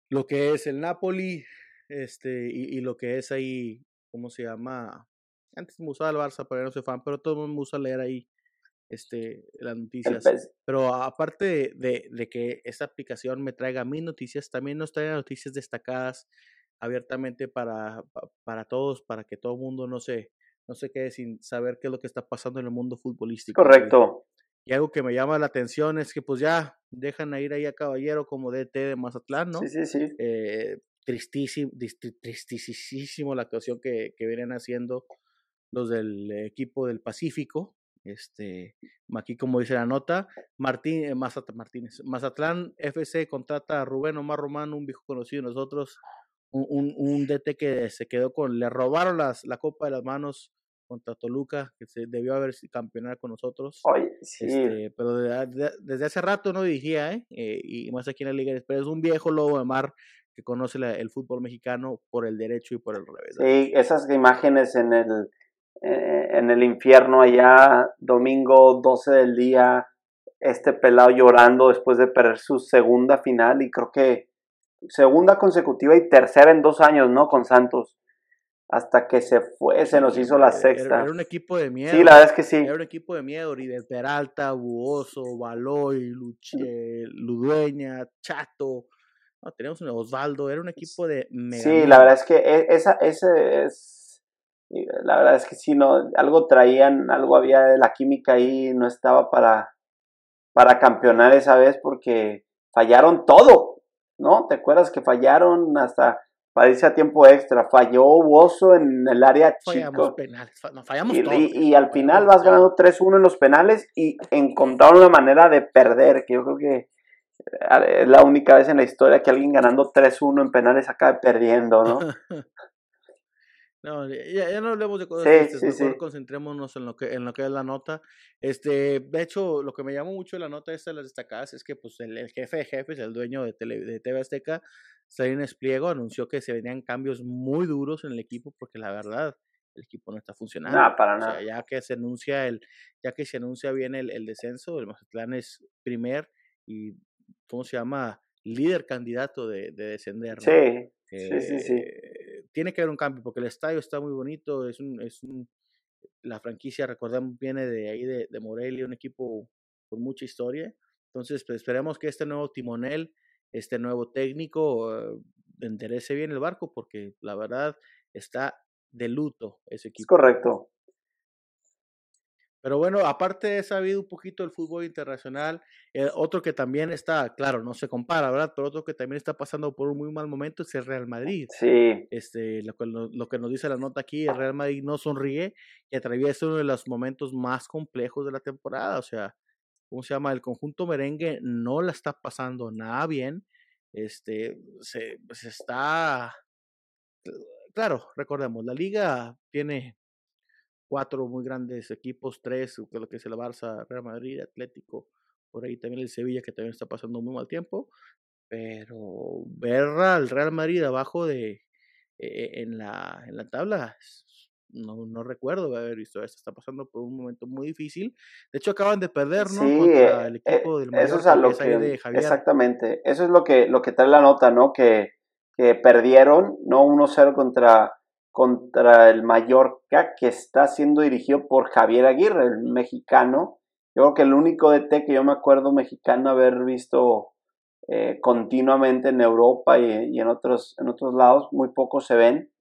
lo que es el Napoli, este, y, lo que es ahí, ¿cómo se llama? Antes me usaba el Barça, pero no soy fan, pero todo el mundo me gusta leer ahí este, las noticias. Pero aparte de, de, que esta aplicación me traiga mis noticias, también nos trae noticias destacadas abiertamente para, para todos, para que todo el mundo no se, no se quede sin saber qué es lo que está pasando en el mundo futbolístico. Correcto. Y algo que me llama la atención es que pues ya dejan a ir ahí a Caballero como DT de Mazatlán, ¿no? Sí, sí, sí. Eh, tristísimo, tristísimo la actuación que, que vienen haciendo los del equipo del Pacífico, este, aquí como dice la nota, Martín, eh, Martínez, Mazatlán FC contrata a Rubén Omar Román, un viejo conocido de nosotros, un, un, DT que se quedó con, le robaron las, la copa de las manos contra Toluca, que se debió haber campeonar con nosotros. Este, pero desde hace rato no dirigía, ¿eh? ¿eh? y más aquí en la Liga, pero es un viejo lobo de mar que conoce el fútbol mexicano por el derecho y por el revés. Sí, esas imágenes en el eh, en el infierno allá, domingo 12 del día, este pelado llorando después de perder su segunda final y creo que segunda consecutiva y tercera en dos años, ¿no? Con Santos. Hasta que se fue, se nos hizo la sexta. Era un equipo de miedo. Sí, la verdad es que sí. Era un equipo de miedo. de Peralta, Buoso, Baloy, Luche, Ludueña, Chato. No, teníamos un Osvaldo. Era un equipo de Sí, la verdad es que e, esa, ese es la verdad es que sí, no, algo traían, algo había de la química ahí, no estaba para, para campeonar esa vez porque fallaron todo, ¿no? ¿Te acuerdas que fallaron hasta para irse a tiempo extra? Falló Bozo en el área chico. fallamos y, y, al final vas ganando 3-1 en los penales y encontraron una manera de perder, que yo creo que eh, es la única vez en la historia que alguien ganando 3-1 en penales acabe perdiendo, ¿no? No, ya, no hablemos de cosas sí, mejor concentrémonos en lo que en lo que es la nota. Este, de hecho, lo que me llamó mucho la nota esta de las destacadas es que pues el, jefe de jefes, el dueño de, de TV Azteca, Salín Espliego, anunció que se venían cambios muy duros en el equipo porque la verdad el equipo no está funcionando. No, para nada. ya que se anuncia el ya que se anuncia bien el, el descenso, el Mazatlán es primer y ¿cómo se llama? líder candidato de, de descender. Sí, sí, sí, sí. Eh, tiene que haber un cambio porque el estadio está muy bonito, es un, es un la franquicia, recordamos, viene de ahí de, de Morelia, un equipo con mucha historia. Entonces, pues, esperemos que este nuevo timonel, este nuevo técnico, uh, enderece bien el barco porque la verdad está de luto ese equipo. Es correcto. Pero bueno, aparte he sabido un poquito del fútbol internacional, eh, otro que también está, claro, no se compara, ¿verdad? Pero otro que también está pasando por un muy mal momento es el Real Madrid. Sí. Este, lo, lo que nos dice la nota aquí, el Real Madrid no sonríe y atraviesa uno de los momentos más complejos de la temporada. O sea, ¿cómo se llama? El conjunto merengue no la está pasando nada bien. este, se, se está, claro, recordemos, la liga tiene cuatro muy grandes equipos, tres, lo que es el Barça, Real Madrid, Atlético, por ahí también el Sevilla, que también está pasando muy mal tiempo, pero ver al Real Madrid abajo de e, en, la, en la tabla, no, no recuerdo haber visto esto, está pasando por un momento muy difícil. De hecho, acaban de perder, ¿no? Sí, Contra el eh, equipo del Mallorca, eso es lo que, de Javier. Exactamente, eso es lo que, lo que trae la nota, ¿no? Que, que perdieron, ¿no? 1-0 contra contra el Mallorca, que está siendo dirigido por Javier Aguirre, el mexicano. Yo creo que el único DT que yo me acuerdo mexicano haber visto eh, continuamente en Europa y, en, otros, en otros lados, muy pocos se ven.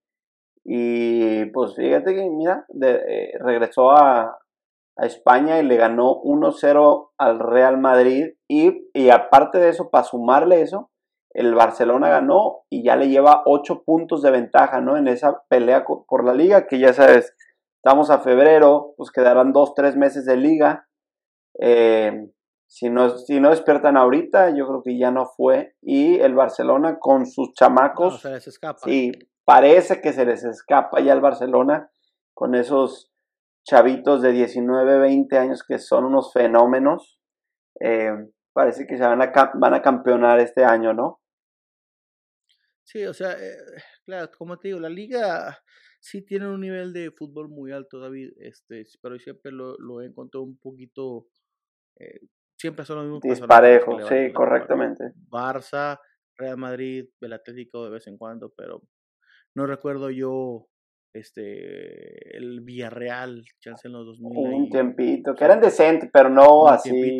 Y pues fíjate que, mira, eh, regresó a, a, España y le ganó 1-0 al Real Madrid. Y, y aparte de eso, para sumarle eso, el Barcelona ganó y ya le lleva ocho puntos de ventaja, ¿no? En esa pelea por la liga, que ya sabes, estamos a febrero, pues quedarán dos, tres meses de liga. Eh, si, no, si no despiertan ahorita, yo creo que ya no fue. Y el Barcelona con sus chamacos. se les escapa. Sí, parece que se les escapa ya el Barcelona con esos chavitos de 19, 20 años que son unos fenómenos. Eh, parece que se van a, van a campeonar este año, ¿no? Sí, o sea, eh, claro, como te digo, la liga sí tiene un nivel de fútbol muy alto, David, este, pero siempre lo, lo he encontrado un poquito, eh, siempre son los mismos Disparejo, sí, correctamente. Barça, Real Madrid, el Atlético de vez en cuando, pero no recuerdo yo este el Villarreal, chance en los 2000. Un tiempito, que eran decentes, pero no así.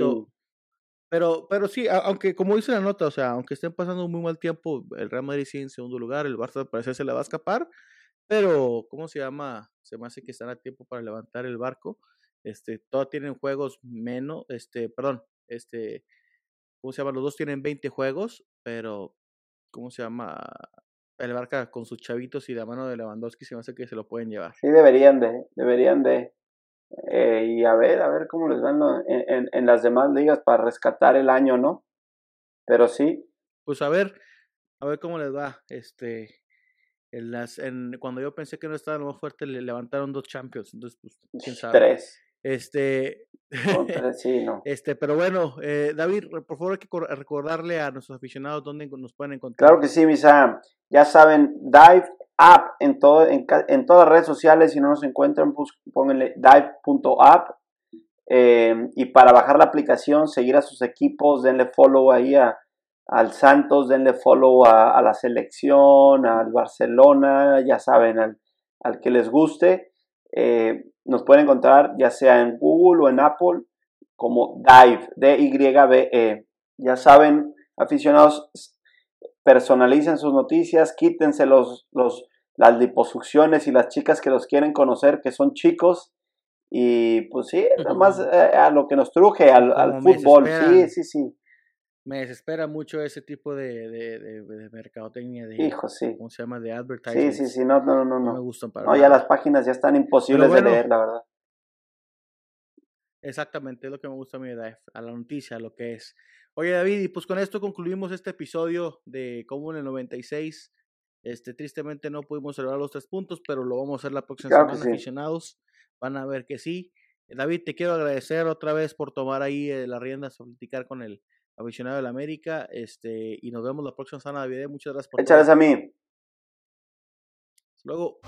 Pero, pero sí, aunque como dice la nota, o sea, aunque estén pasando un muy mal tiempo, el Real Madrid sigue en segundo lugar, el Barça parece se le va a escapar, pero, ¿cómo se llama? Se me hace que están a tiempo para levantar el barco. Este, todos tienen juegos menos, este, perdón, este, ¿cómo se llama? Los dos tienen 20 juegos, pero, ¿cómo se llama? El Barca con sus chavitos y la mano de Lewandowski se me hace que se lo pueden llevar. Sí, deberían de, deberían de. Eh, y a ver, a ver cómo les van en, en, las demás ligas para rescatar el año, ¿no? Pero sí. Pues a ver, a ver cómo les va. Este, en las, en, cuando yo pensé que no estaba lo más fuerte, le levantaron dos champions. Entonces, pues, quién sabe. Tres. Este, sí, no. este, pero bueno, eh, David, por favor hay que recordarle a nuestros aficionados dónde nos pueden encontrar. Claro que sí, Misa. Ya saben, Dive app en, todo, en, en, todas las redes sociales. Si no nos encuentran, pues pónganle dive.app. Eh, y para bajar la aplicación, seguir a sus equipos, denle follow ahí a, al Santos, denle follow a, la selección, al Barcelona, ya saben, al, al que les guste. Eh, nos pueden encontrar ya sea en Google o en Apple como Dive, D-Y-B-E. Ya saben, aficionados, personalicen sus noticias, quítense los, los, las liposucciones y las chicas que los quieren conocer, que son chicos. Y pues sí, nada más eh, a lo que nos truje, al, al fútbol. Sí, sí, sí. Me desespera mucho ese tipo de, de, de, mercadotecnia de... Hijo, sí. ¿Cómo se llama? De advertising. Sí, sí, sí, no, no, no, no. No me gustan para No, ya las páginas ya están imposibles de leer, la verdad. Exactamente, es lo que me gusta a mí de a la noticia, lo que es. Oye, David, y pues con esto concluimos este episodio de Común el 96. Este, tristemente no pudimos celebrar los tres puntos, pero lo vamos a hacer la próxima semana, aficionados. Van a ver que sí. David, te quiero agradecer otra vez por tomar ahí eh, las riendas, a platicar con el aficionado de la América. Este, y nos vemos la próxima semana, David. Muchas gracias por Échales a mí. Hasta luego.